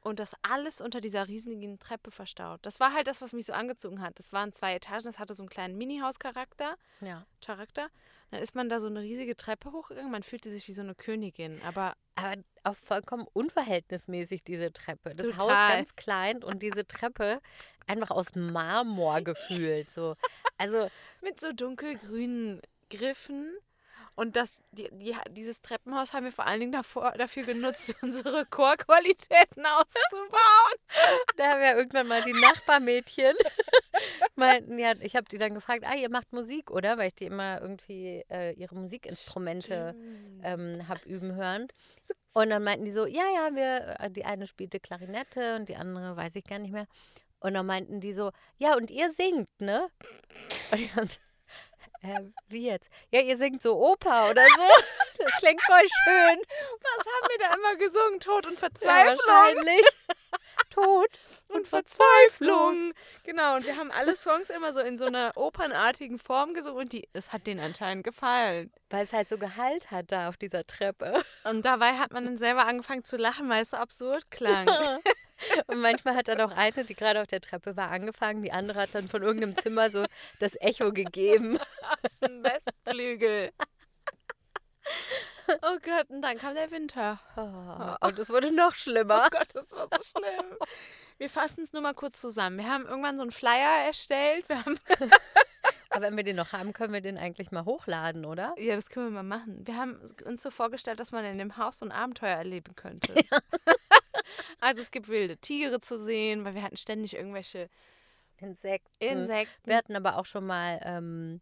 Und das alles unter dieser riesigen Treppe verstaut. Das war halt das, was mich so angezogen hat. Das waren zwei Etagen, das hatte so einen kleinen Mini-Haus-Charakter. ja. Charakter. Dann ist man da so eine riesige Treppe hochgegangen. Man fühlte sich wie so eine Königin. Aber Aber auch vollkommen unverhältnismäßig, diese Treppe. Das Haus Total. ganz klein und diese Treppe einfach aus Marmor gefühlt. So. Also, (laughs) mit so dunkelgrünen Griffen. Und das, die, die, dieses Treppenhaus haben wir vor allen Dingen davor, dafür genutzt, (laughs) unsere Chorqualitäten auszubauen. da haben ja irgendwann mal die Nachbarmädchen (laughs) meinten, ja, ich habe die dann gefragt, ah, ihr macht Musik, oder? Weil ich die immer irgendwie äh, ihre Musikinstrumente ähm, habe üben hören. Und dann meinten die so, ja, ja, wir, äh, die eine spielte Klarinette und die andere weiß ich gar nicht mehr. Und dann meinten die so, ja, und ihr singt, ne? Und ich dann so, äh, wie jetzt? Ja, ihr singt so Oper oder so. (laughs) Das klingt voll schön. Was haben wir da immer gesungen? Tod und Ja, Verzweiflung. wahrscheinlich. (laughs) Tod. und Verzweiflung. Genau, und wir haben alle Songs immer so in so einer opernartigen Form gesungen und die, es hat denen anscheinend gefallen. Weil es halt so Gehalt hat da auf dieser Treppe. Und dabei hat man dann selber angefangen zu lachen, weil es so absurd klang. (laughs) Und manchmal hat dann auch eine, die gerade auf der Treppe war, angefangen. Die andere hat dann von irgendeinem Zimmer so das Echo gegeben. Aus dem Westflügel. Oh Gott, und dann kam der Winter. Oh, und es wurde noch schlimmer. Oh Gott, das war so schlimm. Wir fassen es nur mal kurz zusammen. Wir haben irgendwann so einen Flyer erstellt. Wir haben, (laughs) Aber wenn wir den noch haben, können wir den eigentlich mal hochladen, oder? ja, das können wir mal machen. Wir haben uns so vorgestellt, dass man in dem Haus so ein Abenteuer erleben könnte. (laughs) also es gibt wilde Tiere zu sehen, weil wir hatten ständig irgendwelche Insekten. Insekten. Wir hatten aber auch schon mal ähm,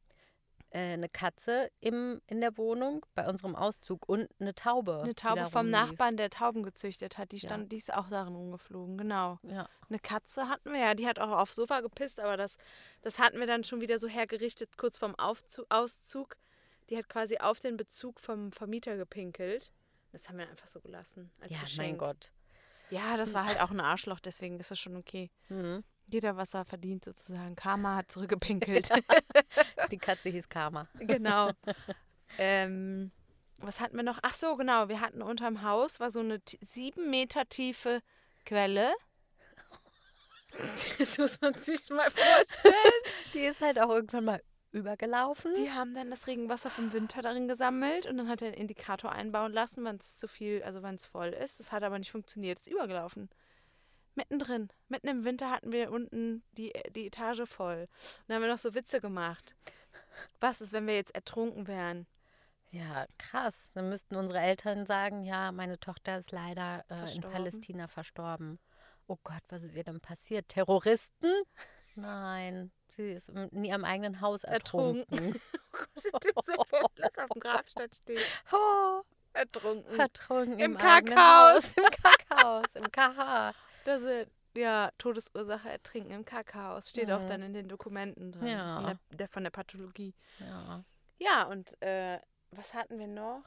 äh, eine Katze im, in der Wohnung bei unserem Auszug und eine Taube. Eine Taube vom. Nachbarn, der Tauben gezüchtet hat, die Ja. stand, die ist auch darin rumgeflogen, genau. Ja. Eine Katze hatten wir ja, die hat auch aufs Sofa gepisst, aber das, das hatten wir dann schon wieder so hergerichtet, kurz vorm Aufzug, Auszug. Die hat quasi auf den Bezug vom Vermieter gepinkelt. Das haben wir einfach so gelassen. Als ja, mein Geschenk. Gott. Ja, das war halt auch ein Arschloch, deswegen ist das schon okay. Mhm. Jeder, was er verdient, sozusagen. Karma hat zurückgepinkelt. (laughs) Die Katze hieß Karma. genau. (laughs) ähm, was hatten wir noch? Ach so, genau. Wir hatten unterm Haus war so eine sieben Meter tiefe Quelle. (laughs) Das muss man sich mal vorstellen. Die ist halt auch irgendwann mal übergelaufen. Die haben dann das Regenwasser vom Winter darin gesammelt und dann hat er einen Indikator einbauen lassen, wann es zu viel, also wann es voll ist. Das hat aber nicht funktioniert. Es ist übergelaufen. Mittendrin. Mitten im Winter hatten wir unten die, die Etage voll. Und dann haben wir noch so Witze gemacht. Was ist, wenn wir jetzt ertrunken wären? Ja, krass. Dann müssten unsere Eltern sagen, ja, meine Tochter ist leider äh, in. Palästina verstorben. Oh Gott, was ist ihr denn passiert? Terroristen? Nein, sie ist in ihrem eigenen Haus Ertrunken. ertrunken. (laughs) Lass (laughs) auf dem Grabstein stehen. Oh, Ertrunken. ertrunken Im im, Kackhaus. Haus. Im Kackhaus, im KH. (laughs) Das ist, ja, Todesursache Ertrinken im Kakaos. Steht auch Mhm. dann in den Dokumenten drin. Ja. Von, der, der, von der Pathologie. Ja. Ja, und äh, was hatten wir noch?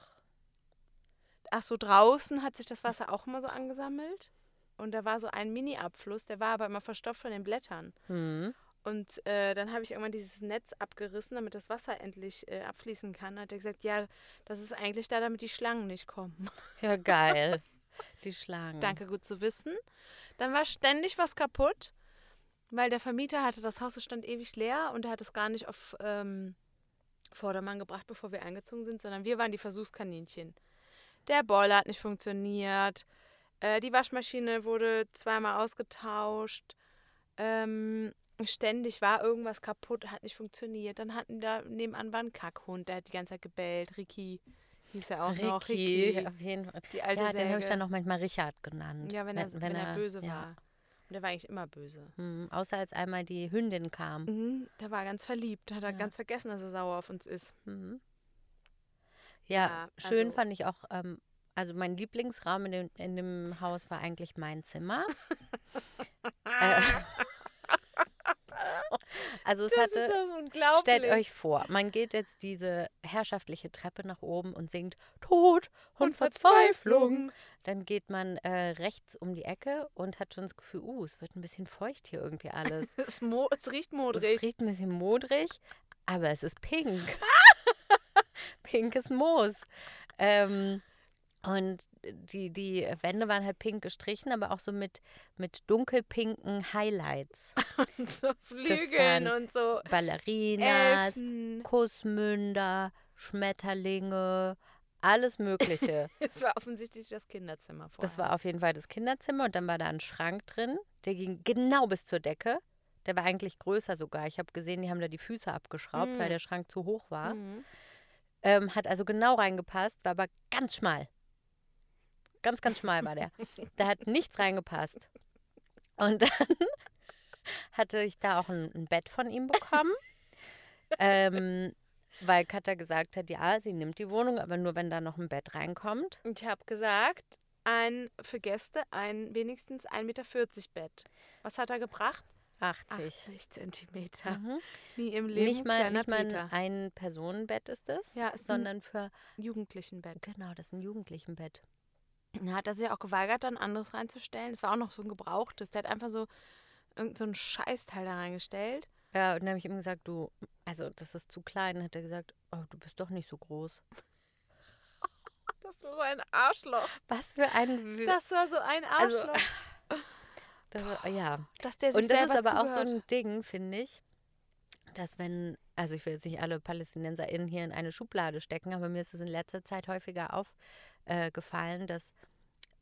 Ach so, draußen hat sich das Wasser auch immer so angesammelt. Und da war so ein Mini-Abfluss, der war aber immer verstopft von den Blättern. Hm. Und äh, dann habe ich irgendwann dieses Netz abgerissen, damit das Wasser endlich äh, abfließen kann. Hat er gesagt, ja, das ist eigentlich da, damit die Schlangen nicht kommen. ja, geil. Die Schlangen. Danke, gut zu wissen. Dann war ständig was kaputt, weil der Vermieter hatte das Haus, es stand ewig leer und er hat es gar nicht auf ähm, Vordermann gebracht, bevor wir eingezogen sind, sondern wir waren die Versuchskaninchen. Der Boiler hat nicht funktioniert, äh, die Waschmaschine wurde zweimal ausgetauscht, ähm, ständig war irgendwas kaputt, hat nicht funktioniert. Dann hatten da nebenan war ein Kackhund, der hat die ganze Zeit gebellt. Ricky hieß er auch noch. Ricky, Ricky, auf jeden Fall. die alte Ja, den habe ich Säge. dann noch manchmal Richard genannt. Ja, wenn, er, wenn, er böse ja. war. Und der war eigentlich immer böse. Hm, außer als einmal die Hündin kam. Mhm, der war ganz verliebt. Hat er Ja. ganz vergessen, dass er sauer auf uns ist. Mhm. Ja, Ja, schön also- fand ich auch, ähm, also mein Lieblingsraum in dem, in dem Haus war eigentlich mein Zimmer. äh, (laughs) also es hatte, unglaublich. stellt euch vor, man geht jetzt diese herrschaftliche Treppe nach oben und singt Tod und, Verzweiflung. Dann geht man äh, rechts um die Ecke und hat schon das Gefühl, uh, es wird ein bisschen feucht hier irgendwie alles. (laughs) Es, mo es riecht Es modrig. riecht ein bisschen modrig, aber es ist pink. (laughs) Pinkes Moos. Ähm, und die, die Wände waren halt pink gestrichen, aber auch so mit, mit dunkelpinken Highlights. (laughs) und so Flügeln und so Ballerinas, Elfen. Kussmünder, Schmetterlinge, alles Mögliche. (laughs) Es war offensichtlich das Kinderzimmer vorher. Das war auf jeden Fall das Kinderzimmer und dann war da ein Schrank drin, der ging genau bis zur Decke. Der war eigentlich größer sogar. Ich habe gesehen, die haben da die Füße abgeschraubt, Mm. weil der Schrank zu hoch war. Mhm. Ähm, hat also genau reingepasst, war aber ganz schmal. Ganz, ganz schmal war der. Da hat nichts reingepasst. Und dann (laughs) hatte ich da auch ein, ein Bett von ihm bekommen. ähm, weil Katja gesagt hat, ja, sie nimmt die Wohnung, aber nur wenn da noch ein Bett reinkommt. Und ich habe gesagt, ein für Gäste ein wenigstens 1,40 Meter Bett. Was hat er gebracht? 80. 80 Zentimeter. Mhm. Nie im Leben. Nicht mal, nicht mal ein Ein-Personen-Bett ist es, Ja, sondern für, Jugendlichenbett. genau, das ist ein Jugendlichenbett. Da hat er sich auch geweigert, dann anderes reinzustellen. Es war auch noch so ein gebrauchtes. Der hat einfach so irgend so ein Scheißteil da reingestellt. Ja, und dann habe ich ihm gesagt, du, also das ist zu klein. Dann hat er gesagt, oh, du bist doch nicht so groß. (laughs) Das war so ein Arschloch. Was für ein... W- Das war so ein Also, Arschloch. (laughs) das, war- ja. dass der sich Und das ist aber auch so zugehört. ein Ding, finde ich, dass wenn, also ich will jetzt nicht alle PalästinenserInnen hier in eine Schublade stecken, aber mir ist es in letzter Zeit häufiger aufgefallen, dass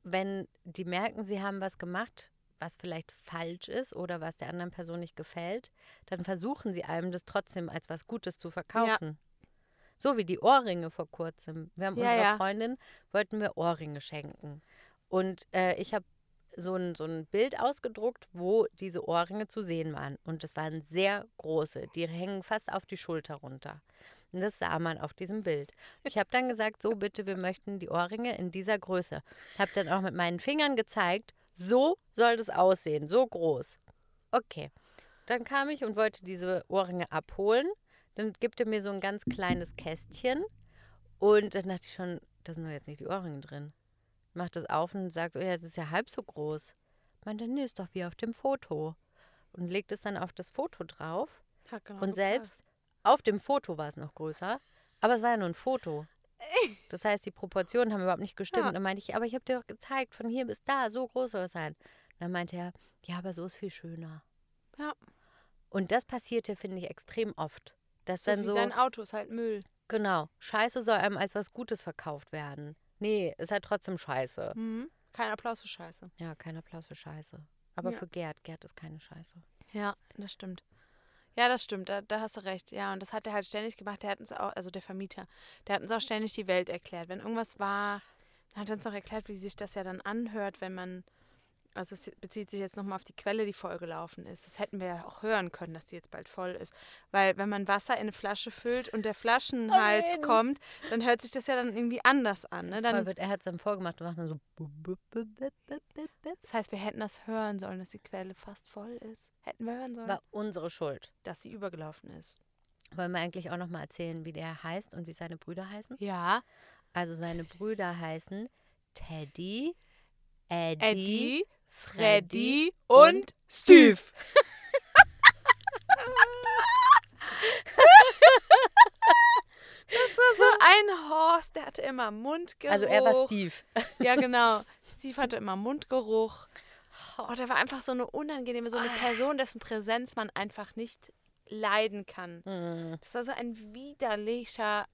wenn die merken, sie haben was gemacht, was vielleicht falsch ist oder was der anderen Person nicht gefällt, dann versuchen sie einem das trotzdem als was Gutes zu verkaufen. So wie die Ohrringe vor kurzem. Wir haben Ja, unserer ja. Freundin, wollten wir Ohrringe schenken. Und äh, ich habe so ein, so ein Bild ausgedruckt, wo diese Ohrringe zu sehen waren. Und das waren sehr große. Die hängen fast auf die Schulter runter. Und das sah man auf diesem Bild. Ich habe dann gesagt, so bitte, wir möchten die Ohrringe in dieser Größe. Habe dann auch mit meinen Fingern gezeigt, so soll das aussehen, so groß. Okay. Dann kam ich und wollte diese Ohrringe abholen. Dann gibt er mir so ein ganz kleines Kästchen. Und dann dachte ich schon, da sind doch jetzt nicht die Ohrringe drin. Macht das auf und sagt, oh ja, das ist ja halb so groß. Meinte, nee, ist doch wie auf dem Foto. Und legt es dann auf das Foto drauf. Genau Und gepasst. selbst auf dem Foto war es noch größer. Aber es war ja nur ein Foto. (laughs) Das heißt, die Proportionen haben überhaupt nicht gestimmt. Ja. Und dann meinte ich, aber ich habe dir doch gezeigt, von hier bis da, so groß soll es sein. Und dann meinte er, ja, aber so ist viel schöner. Ja. Und das passierte, finde ich, extrem oft. Dass So dann so, dein Auto ist halt Müll. genau, Scheiße soll einem als was Gutes verkauft werden. Nee, ist halt trotzdem Scheiße. Mhm. Kein Applaus für Scheiße. Ja, kein Applaus für Scheiße. Aber Ja. für Gerd, Gerd ist keine Scheiße. Ja, das stimmt. Ja, das stimmt, da, da hast du recht. Ja, und das hat er halt ständig gemacht. Der hat uns auch, also der Vermieter, der hat uns auch ständig die Welt erklärt. Wenn irgendwas war, hat er uns auch erklärt, wie sich das ja dann anhört, wenn man also es bezieht sich jetzt nochmal auf die Quelle, die vollgelaufen ist. Das hätten wir ja auch hören können, dass die jetzt bald voll ist. Weil wenn man Wasser in eine Flasche füllt und der Flaschenhals nein. kommt, dann hört sich das ja dann irgendwie anders an. Ne? Dann, wird, er hat es dann vorgemacht und macht dann so. das heißt, wir hätten das hören sollen, dass die Quelle fast voll ist. Hätten wir hören sollen, War unsere Schuld. dass sie übergelaufen ist. Wollen wir eigentlich auch nochmal erzählen, wie der heißt und wie seine Brüder heißen? Ja, Also seine Brüder heißen Teddy, Eddie, Eddie, Freddy und Steve. Das war so ein Horst, der hatte immer Mundgeruch. Also er war Steve. Ja, genau. Steve hatte immer Mundgeruch. Oh, der war einfach so eine unangenehme, so eine Person, dessen Präsenz man einfach nicht leiden kann. Hm. Das war so ein widerlicher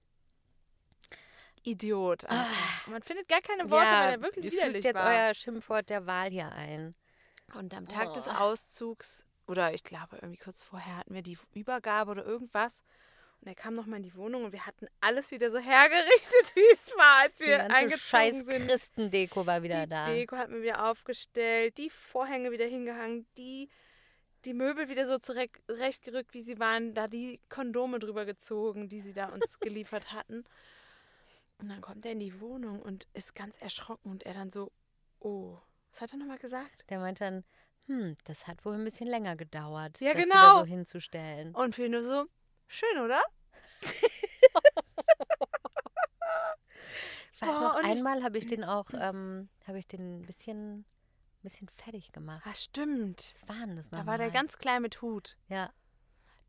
Idiot. Einfach. Man findet gar keine Worte, weil er wirklich widerlich jetzt war. euer Schimpfwort der Wahl hier ein. Und am Tag des Oh. Auszugs, oder ich glaube, irgendwie kurz vorher hatten wir die Übergabe oder irgendwas. Und er kam nochmal in die Wohnung und wir hatten alles wieder so hergerichtet, wie es war, als Die wir eingezogen scheiß sind. Christendeko war wieder die da. Deko hat mir wieder aufgestellt, die Vorhänge wieder hingehangen, die, die Möbel wieder so zurechtgerückt, wie sie waren, da die Kondome drüber gezogen, die sie da uns geliefert hatten. Und dann kommt er in die Wohnung und ist ganz erschrocken und er dann so, oh, was hat er nochmal gesagt? Der meinte dann, hm, das hat wohl ein bisschen länger gedauert, Ja, das genau. so hinzustellen. Und wir nur so, schön, oder? (laughs) Ich weiß noch, einmal habe ich den auch, (clears throat) ähm, habe ich den ein bisschen, bisschen fertig gemacht. Ah, stimmt. Was war denn das Da nochmal? war der ganz klein mit Hut. Ja,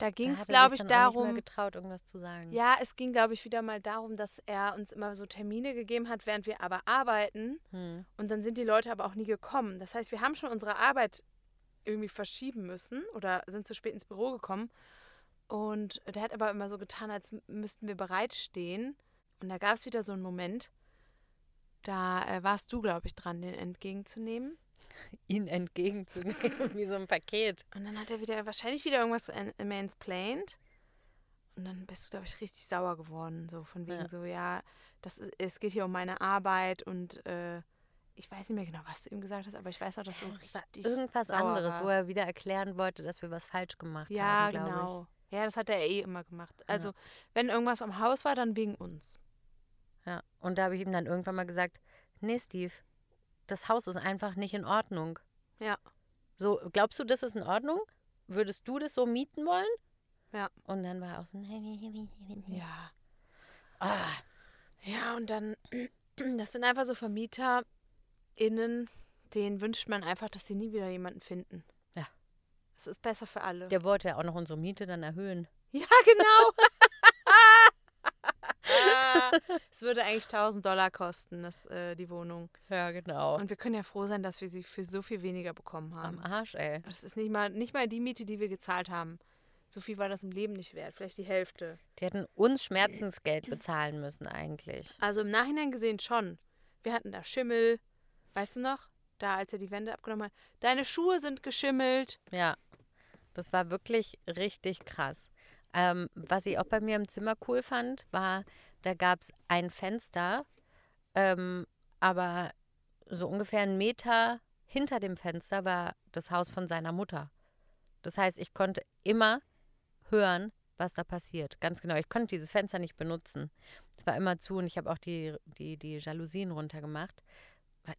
Da ging es, glaube ich, dann auch nicht mehr darum. getraut, irgendwas zu sagen. Ja, es ging, glaube ich, wieder mal darum, dass er uns immer so Termine gegeben hat, während wir aber arbeiten. Hm. Und dann sind die Leute aber auch nie gekommen. Das heißt, wir haben schon unsere Arbeit irgendwie verschieben müssen oder sind zu spät ins Büro gekommen. Und der hat aber immer so getan, als müssten wir bereitstehen. Und da gab es wieder so einen Moment, da äh, warst du, glaube ich, dran, den entgegenzunehmen. Ihn entgegenzunehmen, (laughs) wie so ein Paket. Und dann hat er wieder wahrscheinlich wieder irgendwas an- mansplained. Und dann bist du, glaube ich, richtig sauer geworden. So von wegen Ja. so, ja, das ist, es geht hier um meine Arbeit und äh, ich weiß nicht mehr genau, was du ihm gesagt hast, aber ich weiß auch, dass du war richtig irgendwas anderes, wo warst. er wieder erklären wollte, dass wir was falsch gemacht Ja, haben, glaube genau. Ja, das hat er eh immer gemacht. Ja. Also, wenn irgendwas am Haus war, dann wegen uns. ich. Ja. Und da habe ich ihm dann irgendwann mal gesagt, nee, Steve, das Haus ist einfach nicht in Ordnung. Ja. So, glaubst du, das ist in Ordnung? Würdest du das so mieten wollen? Ja. Und dann war auch so. Ja. Ah, Ja, und dann, (clears throat) das sind einfach so VermieterInnen, denen wünscht man einfach, dass sie nie wieder jemanden finden. Ja. Es ist besser für alle. der wollte ja auch noch unsere Miete dann erhöhen. Ja, genau. (laughs) es würde eigentlich 1000 Dollar kosten, das, äh, die Wohnung. Ja, genau. Und wir können ja froh sein, dass wir sie für so viel weniger bekommen Am haben. Arsch, ey. Das ist nicht mal, nicht mal die Miete, die wir gezahlt haben. So viel war das im Leben nicht wert. Vielleicht die Hälfte. Die hätten uns Schmerzensgeld bezahlen müssen eigentlich. Also im Nachhinein gesehen schon. Wir hatten da Schimmel. Weißt du noch? Da, als er die Wände abgenommen hat. Deine Schuhe sind geschimmelt. Ja, das war wirklich richtig krass. Ähm, was ich auch bei mir im Zimmer cool fand, war, da gab es ein Fenster, ähm, aber so ungefähr einen Meter hinter dem Fenster war das Haus von seiner Mutter. Das heißt, ich konnte immer hören, was da passiert. Ganz genau. Ich konnte dieses Fenster nicht benutzen. Es war immer zu und ich habe auch die, die, die Jalousien runtergemacht.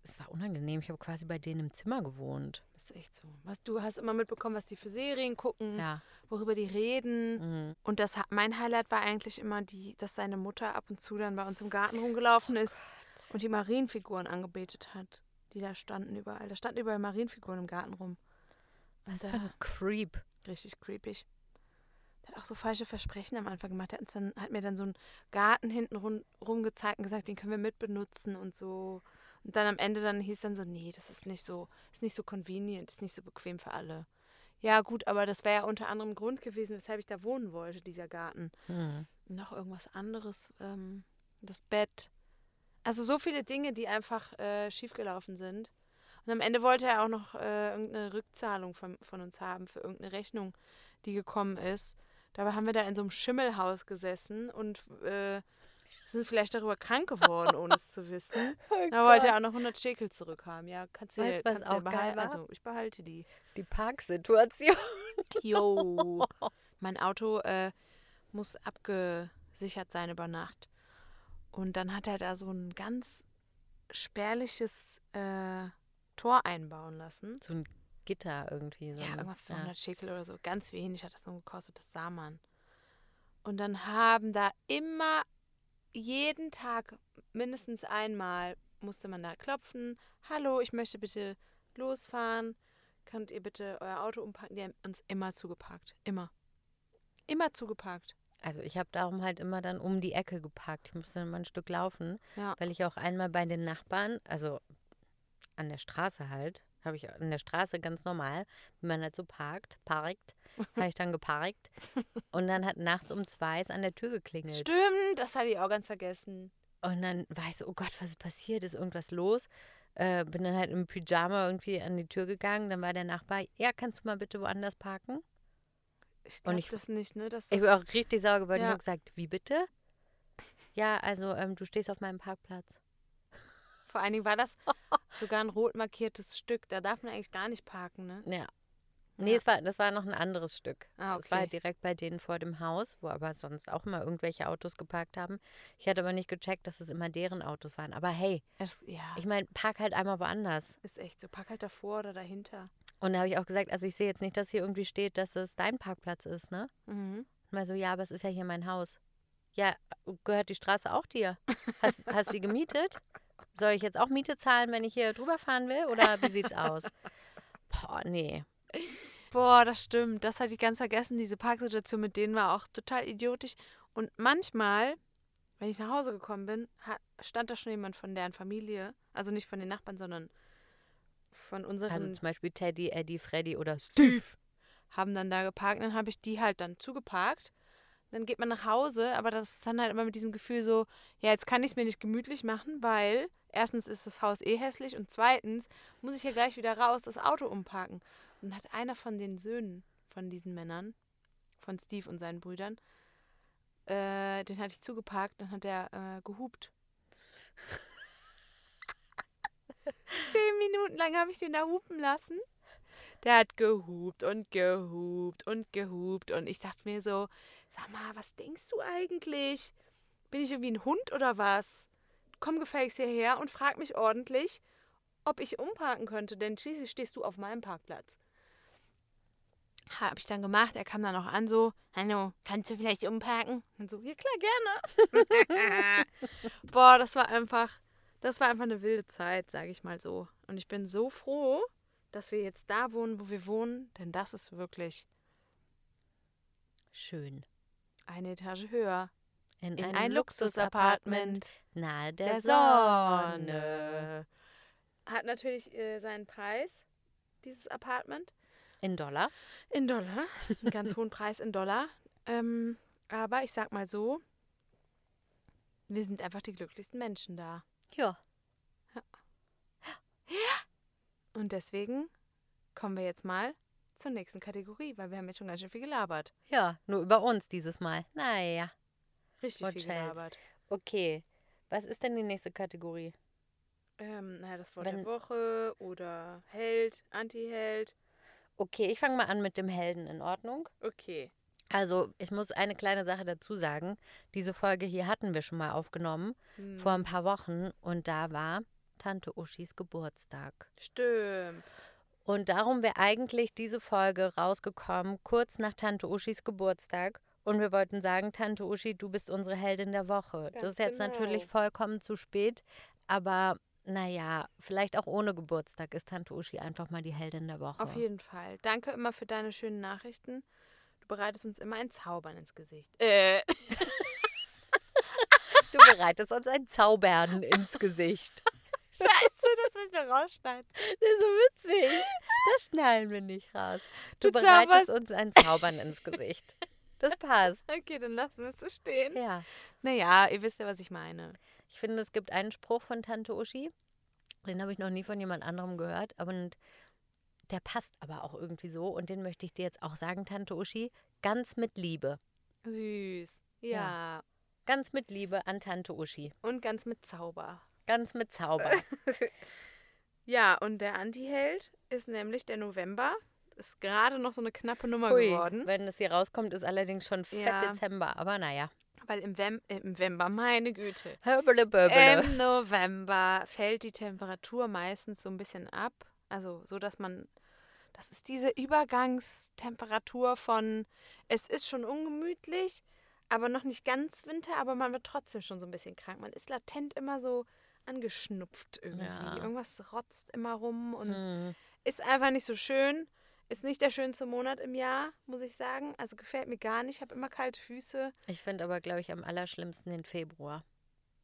Es war unangenehm. Ich habe quasi bei denen im Zimmer gewohnt. Das ist echt so. Was, du hast immer mitbekommen, was die für Serien gucken, Ja. worüber die reden. Mhm. Und das, mein Highlight war eigentlich immer, die, dass seine Mutter ab und zu dann bei uns im Garten rumgelaufen ist und die Marienfiguren angebetet hat, die da standen überall. Da standen überall Marienfiguren im Garten rum. Was Und, für ein Creep. Richtig creepy. Der hat auch so falsche Versprechen am Anfang gemacht. Der hat, dann, hat mir dann so einen Garten hinten rum, rum gezeigt und gesagt, den können wir mitbenutzen und so. Und dann am Ende dann hieß dann so, nee, das ist nicht so, ist nicht so convenient, ist nicht so bequem für alle. Ja, gut, aber das wäre ja unter anderem Grund gewesen, weshalb ich da wohnen wollte, dieser Garten. Hm. Und noch irgendwas anderes, ähm, das Bett. Also so viele Dinge, die einfach äh, schiefgelaufen sind. Und am Ende wollte er auch noch äh, irgendeine Rückzahlung von, von uns haben für irgendeine Rechnung, die gekommen ist. Dabei haben wir da in so einem Schimmelhaus gesessen und äh, sind vielleicht darüber krank geworden, ohne es zu wissen. (laughs) Oh Da wollte er auch noch 100 Shekel zurückhaben. Ja, kannst du, Weißt was kannst auch geil war? Also, ich behalte die. Die Parksituation. (laughs) Jo. mein Auto äh, muss abgesichert sein über Nacht. Und dann hat er da so ein ganz spärliches äh, Tor einbauen lassen. So ein Gitter irgendwie. So Ja, irgendwas für ja. 100 Shekel oder so. Ganz wenig hat das nur gekostet, das sah man. Und dann haben da immer, jeden Tag, mindestens einmal, musste man da klopfen. Hallo, ich möchte bitte losfahren. Könnt ihr bitte euer Auto umpacken? Die haben uns immer zugeparkt. Immer. Immer zugeparkt. Also ich habe darum halt immer dann um die Ecke geparkt. Ich musste dann mal ein Stück laufen, Ja. weil ich auch einmal bei den Nachbarn, also an der Straße halt, habe ich an der Straße ganz normal, wie man halt so parkt, parkt, (laughs) habe ich dann geparkt. Und dann hat nachts um zwei es an der Tür geklingelt. Stimmt, das hatte ich auch ganz vergessen. Und dann war ich so, oh Gott, was ist passiert? Ist irgendwas los? Äh, bin dann halt im Pyjama irgendwie an die Tür gegangen. Dann war der Nachbar, ja, kannst du mal bitte woanders parken? Ich Und glaube ich- das nicht, ne? Dass Ich das, bin auch richtig sauer geworden. Ich Ja. habe gesagt, wie bitte? Ja, also ähm, du stehst auf meinem Parkplatz. vor allen Dingen war das (laughs) sogar ein rot markiertes Stück. Da darf man eigentlich gar nicht parken, ne? Ja. Nee, es war, das war noch ein anderes Stück. Ah, Das war okay. halt direkt bei denen vor dem Haus, wo aber sonst auch immer irgendwelche Autos geparkt haben. Ich hatte aber nicht gecheckt, dass es immer deren Autos waren. Aber hey, Das, ja, ich meine, park halt einmal woanders. ist echt so. Pack halt davor oder dahinter. Und da habe ich auch gesagt, also ich sehe jetzt nicht, dass hier irgendwie steht, dass es dein Parkplatz ist, ne? Mhm. Und mal so, ja, aber es ist ja hier mein Haus. Ja, gehört die Straße auch dir? Hast, (laughs) hast du die gemietet? Soll ich jetzt auch Miete zahlen, wenn ich hier drüber fahren will? Oder wie sieht's aus? (laughs) Boah, nee. Boah, das stimmt. Das hatte ich ganz vergessen. Diese Parksituation mit denen war auch total idiotisch. Und manchmal, wenn ich nach Hause gekommen bin, hat, stand da schon jemand von deren Familie. Also nicht von den Nachbarn, sondern von unseren. Also zum Beispiel Teddy, Eddie, Freddy oder Steve. Haben dann da geparkt. Dann habe ich die halt dann zugeparkt. Dann geht man nach Hause, aber das ist dann halt immer mit diesem Gefühl so, ja, jetzt kann ich es mir nicht gemütlich machen, weil erstens ist das Haus eh hässlich und zweitens muss ich ja gleich wieder raus, das Auto umparken. Und hat einer von den Söhnen von diesen Männern, von Steve und seinen Brüdern, äh, den hatte ich zugeparkt, dann hat er äh, gehupt. (laughs) Zehn Minuten lang habe ich den da hupen lassen. Der hat gehupt und gehupt und gehupt. Und ich dachte mir so, sag mal, was denkst du eigentlich? Bin ich irgendwie ein Hund oder was? Komm gefälligst hierher und frag mich ordentlich, ob ich umparken könnte, denn schließlich stehst du auf meinem Parkplatz. Habe ich dann gemacht. Er kam dann auch an, so, hallo, kannst du vielleicht umparken? Und so, ja klar, gerne. (laughs) Boah, das war einfach, das war einfach eine wilde Zeit, sage ich mal so. Und ich bin so froh, dass wir jetzt da wohnen, wo wir wohnen, denn das ist wirklich Schön. eine Etage höher. In, In ein Luxusapartment Luxusapartment nahe der, der Sonne. Sonne. Hat natürlich äh, seinen Preis, dieses Apartment. In Dollar. In Dollar. Einen ganz (laughs) hohen Preis in Dollar. Ähm, aber ich sag mal so, wir sind einfach die glücklichsten Menschen da. Ja. Und deswegen kommen wir jetzt mal zur nächsten Kategorie, weil wir haben jetzt schon ganz schön viel gelabert. Ja, nur über uns dieses Mal. Naja. Richtig viel Hotels. gelabert. Okay. Was ist denn die nächste Kategorie? Ähm, naja, das Wort Wenn- der Woche oder Held, Anti-Held. Okay, ich fange mal an mit dem Helden in Ordnung. Okay. Also, ich muss eine kleine Sache dazu sagen. Diese Folge hier hatten wir schon mal aufgenommen, Hm, vor ein paar Wochen. Und da war Tante Uschis Geburtstag. Stimmt. Und darum wäre eigentlich diese Folge rausgekommen, kurz nach Tante Uschis Geburtstag. Und wir wollten sagen, Tante Uschi, du bist unsere Heldin der Woche. das Ganz ist jetzt genau. natürlich vollkommen zu spät, aber naja, vielleicht auch ohne Geburtstag ist Tante Uschi einfach mal die Heldin der Woche. Auf jeden Fall. Danke immer für deine schönen Nachrichten. Du bereitest uns immer ein Zaubern ins Gesicht. Äh, (laughs) Du bereitest uns ein Zaubern ins Gesicht. (laughs) scheiße, das müssen wir rausschneiden. Das ist so witzig. Das schneiden wir nicht raus. Du, Du bereitest uns ein Zaubern ins Gesicht. Das passt. (laughs) Okay, dann lassen wir es so stehen. Ja. Naja, ihr wisst ja, was ich meine. Ich finde, es gibt einen Spruch von Tante Uschi, den habe ich noch nie von jemand anderem gehört, aber und der passt aber auch irgendwie so und den möchte ich dir jetzt auch sagen, Tante Uschi, ganz mit Liebe. Süß. Ja. Ja. Ganz mit Liebe an Tante Uschi. Und ganz mit Zauber. Ganz mit Zauber. (laughs) Ja, und der Antiheld ist nämlich der November. Ist gerade noch so eine knappe Nummer Hui, geworden. Wenn es hier rauskommt, ist allerdings schon fett Ja. Dezember. Aber naja. Weil im, Wem äh, im November, meine Güte. Hörbele. Im November fällt die Temperatur meistens so ein bisschen ab. Also so, dass man. Das ist diese Übergangstemperatur von, es ist schon ungemütlich, aber noch nicht ganz Winter, aber man wird trotzdem schon so ein bisschen krank. Man ist latent immer so angeschnupft irgendwie. Ja. Irgendwas rotzt immer rum und Hm. ist einfach nicht so schön. Ist nicht der schönste Monat im Jahr, muss ich sagen. Also gefällt mir gar nicht. Ich habe immer kalte Füße. Ich finde aber, glaube ich, am allerschlimmsten den Februar.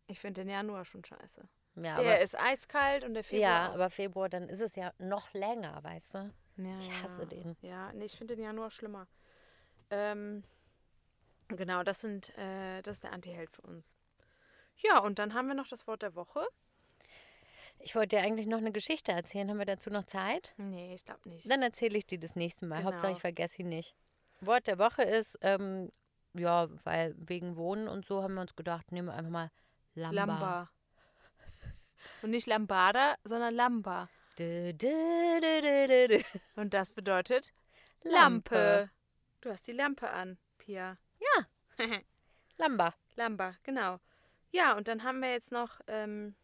Ich finde den Januar schon scheiße. Ja, der aber, ist eiskalt und der Februar. ja auch. aber Februar, dann ist es ja noch länger, weißt du? Ja, Ich hasse den. Ja, nee, ich finde den Januar schlimmer. Ähm, genau, das sind, äh, das ist der Antiheld für uns. Ja, und dann haben wir noch das Wort der Woche. Ich wollte dir eigentlich noch eine Geschichte erzählen. Haben wir dazu noch Zeit? Nee, ich glaube nicht. Dann erzähle ich dir das nächste Mal. Genau. Hauptsache, ich vergesse ihn nicht. Wort der Woche ist, ähm, ja, weil wegen Wohnen und so haben wir uns gedacht, nehmen wir einfach mal Lamba. Lamba. Und nicht Lambada, sondern Lamba. Und das bedeutet Lampe. Lampe. Du hast die Lampe an, Pia. Ja. (laughs) Lamba. Lamba, genau. Ja, und dann haben wir jetzt noch ähm,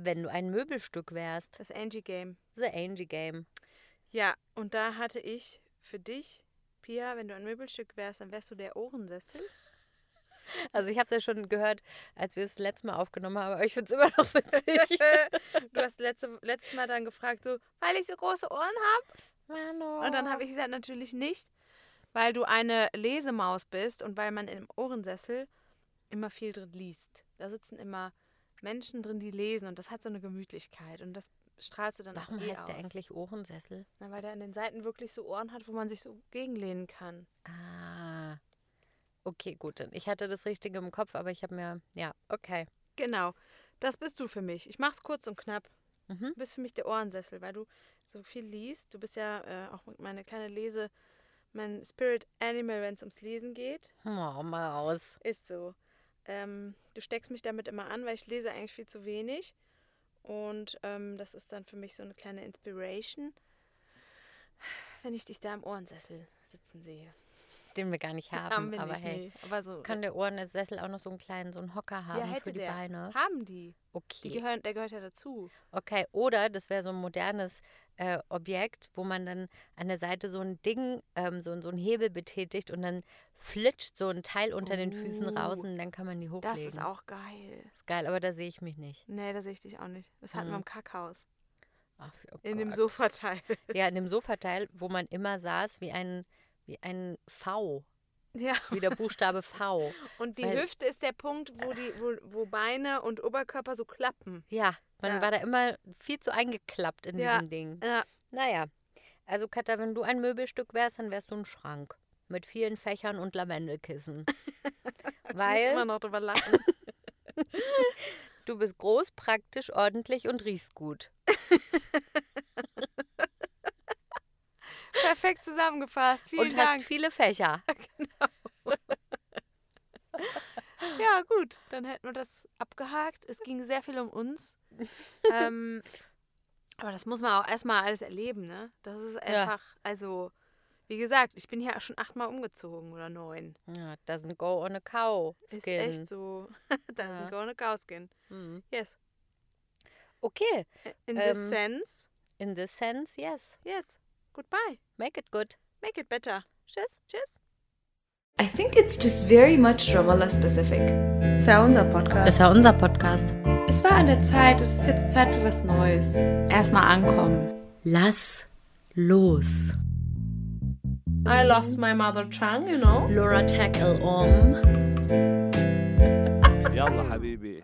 Wenn du ein Möbelstück wärst. das Angie-Game. The Angie Game. Ja, und da hatte ich für dich, Pia, wenn du ein Möbelstück wärst, dann wärst du der Ohrensessel. (laughs) Also ich habe es ja schon gehört, als wir es letztes Mal aufgenommen haben, aber ich finde es immer noch witzig. (laughs) du hast letzte, letztes Mal dann gefragt, so, weil ich so große Ohren habe. Mano. Und dann habe ich gesagt, natürlich nicht, weil du eine Lesemaus bist und weil man im Ohrensessel immer viel drin liest. Da sitzen immer Menschen drin, die lesen und das hat so eine Gemütlichkeit und das strahlst du dann Warum auch eh heißt der aus. eigentlich Ohrensessel? Na, weil der an den Seiten wirklich so Ohren hat, wo man sich so gegenlehnen kann. Ah. Okay, gut. Ich hatte das Richtige im Kopf, aber ich habe mir. Ja, okay. Genau, das bist du für mich. Ich mach's kurz und knapp. Mhm. Du bist für mich der Ohrensessel, weil du so viel liest. Du bist ja äh, auch meine kleine Lese, mein Spirit Animal, wenn es ums Lesen geht. Oh, mal aus. Ist so. Ähm, du steckst mich damit immer an, weil ich lese eigentlich viel zu wenig. Und ähm, das ist dann für mich so eine kleine Inspiration, wenn ich dich da im Ohrensessel sitzen sehe. Den wir gar nicht haben. Haben wir aber nicht, hey. nee. Aber so. Kann der Ohrensessel auch noch so einen kleinen, so einen Hocker haben ja, hätte für die der. Beine? Haben die. Die Okay. gehören, der gehört ja dazu. Okay, oder das wäre so ein modernes äh, Objekt, wo man dann an der Seite so ein Ding, ähm, so, so einen Hebel betätigt und dann flitscht so ein Teil unter den Füßen raus Oh, und dann kann man die hochlegen. Das ist auch geil. Ist geil, aber da sehe ich mich nicht. Nee, da sehe ich dich auch nicht. Das hatten wir Mhm. im Kackhaus. Ach, oh In dem Gott. Sofateil. Ja, in dem Sofateil, wo man immer saß wie ein, wie ein V, Ja. wie der Buchstabe V. (laughs) Und die Weil- Hüfte ist der Punkt, wo, die, wo, wo Beine und Oberkörper so klappen. Ja, man Ja. war da immer viel zu eingeklappt in Ja. diesem Ding. Ja. Naja, also Katha, wenn du ein Möbelstück wärst, dann wärst du ein Schrank mit vielen Fächern und Lavendelkissen. (laughs) Ich muss Weil immer noch drüber lachen. (laughs) du bist groß, praktisch, ordentlich und riechst gut. Perfekt zusammengefasst. Vielen und Dank. hast viele Fächer. (laughs) Ja, gut. Dann hätten wir das abgehakt. Es ging sehr viel um uns. (laughs) ähm, aber das muss man auch erstmal alles erleben, ne? Das ist Ja. einfach, also, wie gesagt, ich bin hier schon achtmal umgezogen oder neun. Ja, doesn't go on a cow Ist skin. echt so. (laughs) Doesn't Ja. go on a cow skin. Mhm. Yes. Okay, In this Ähm, sense, in this sense, yes. yes. Goodbye. Make it good. Make it better. Tschüss. Tschüss. I think it's just very much Ramallah specific. Das ist ja unser Podcast. ist ja unser Podcast. Es war an der Zeit, es ist jetzt Zeit für was Neues. Erstmal ankommen. Lass los. I lost my mother tongue, you know. Laura tackle um. يلا حبيبي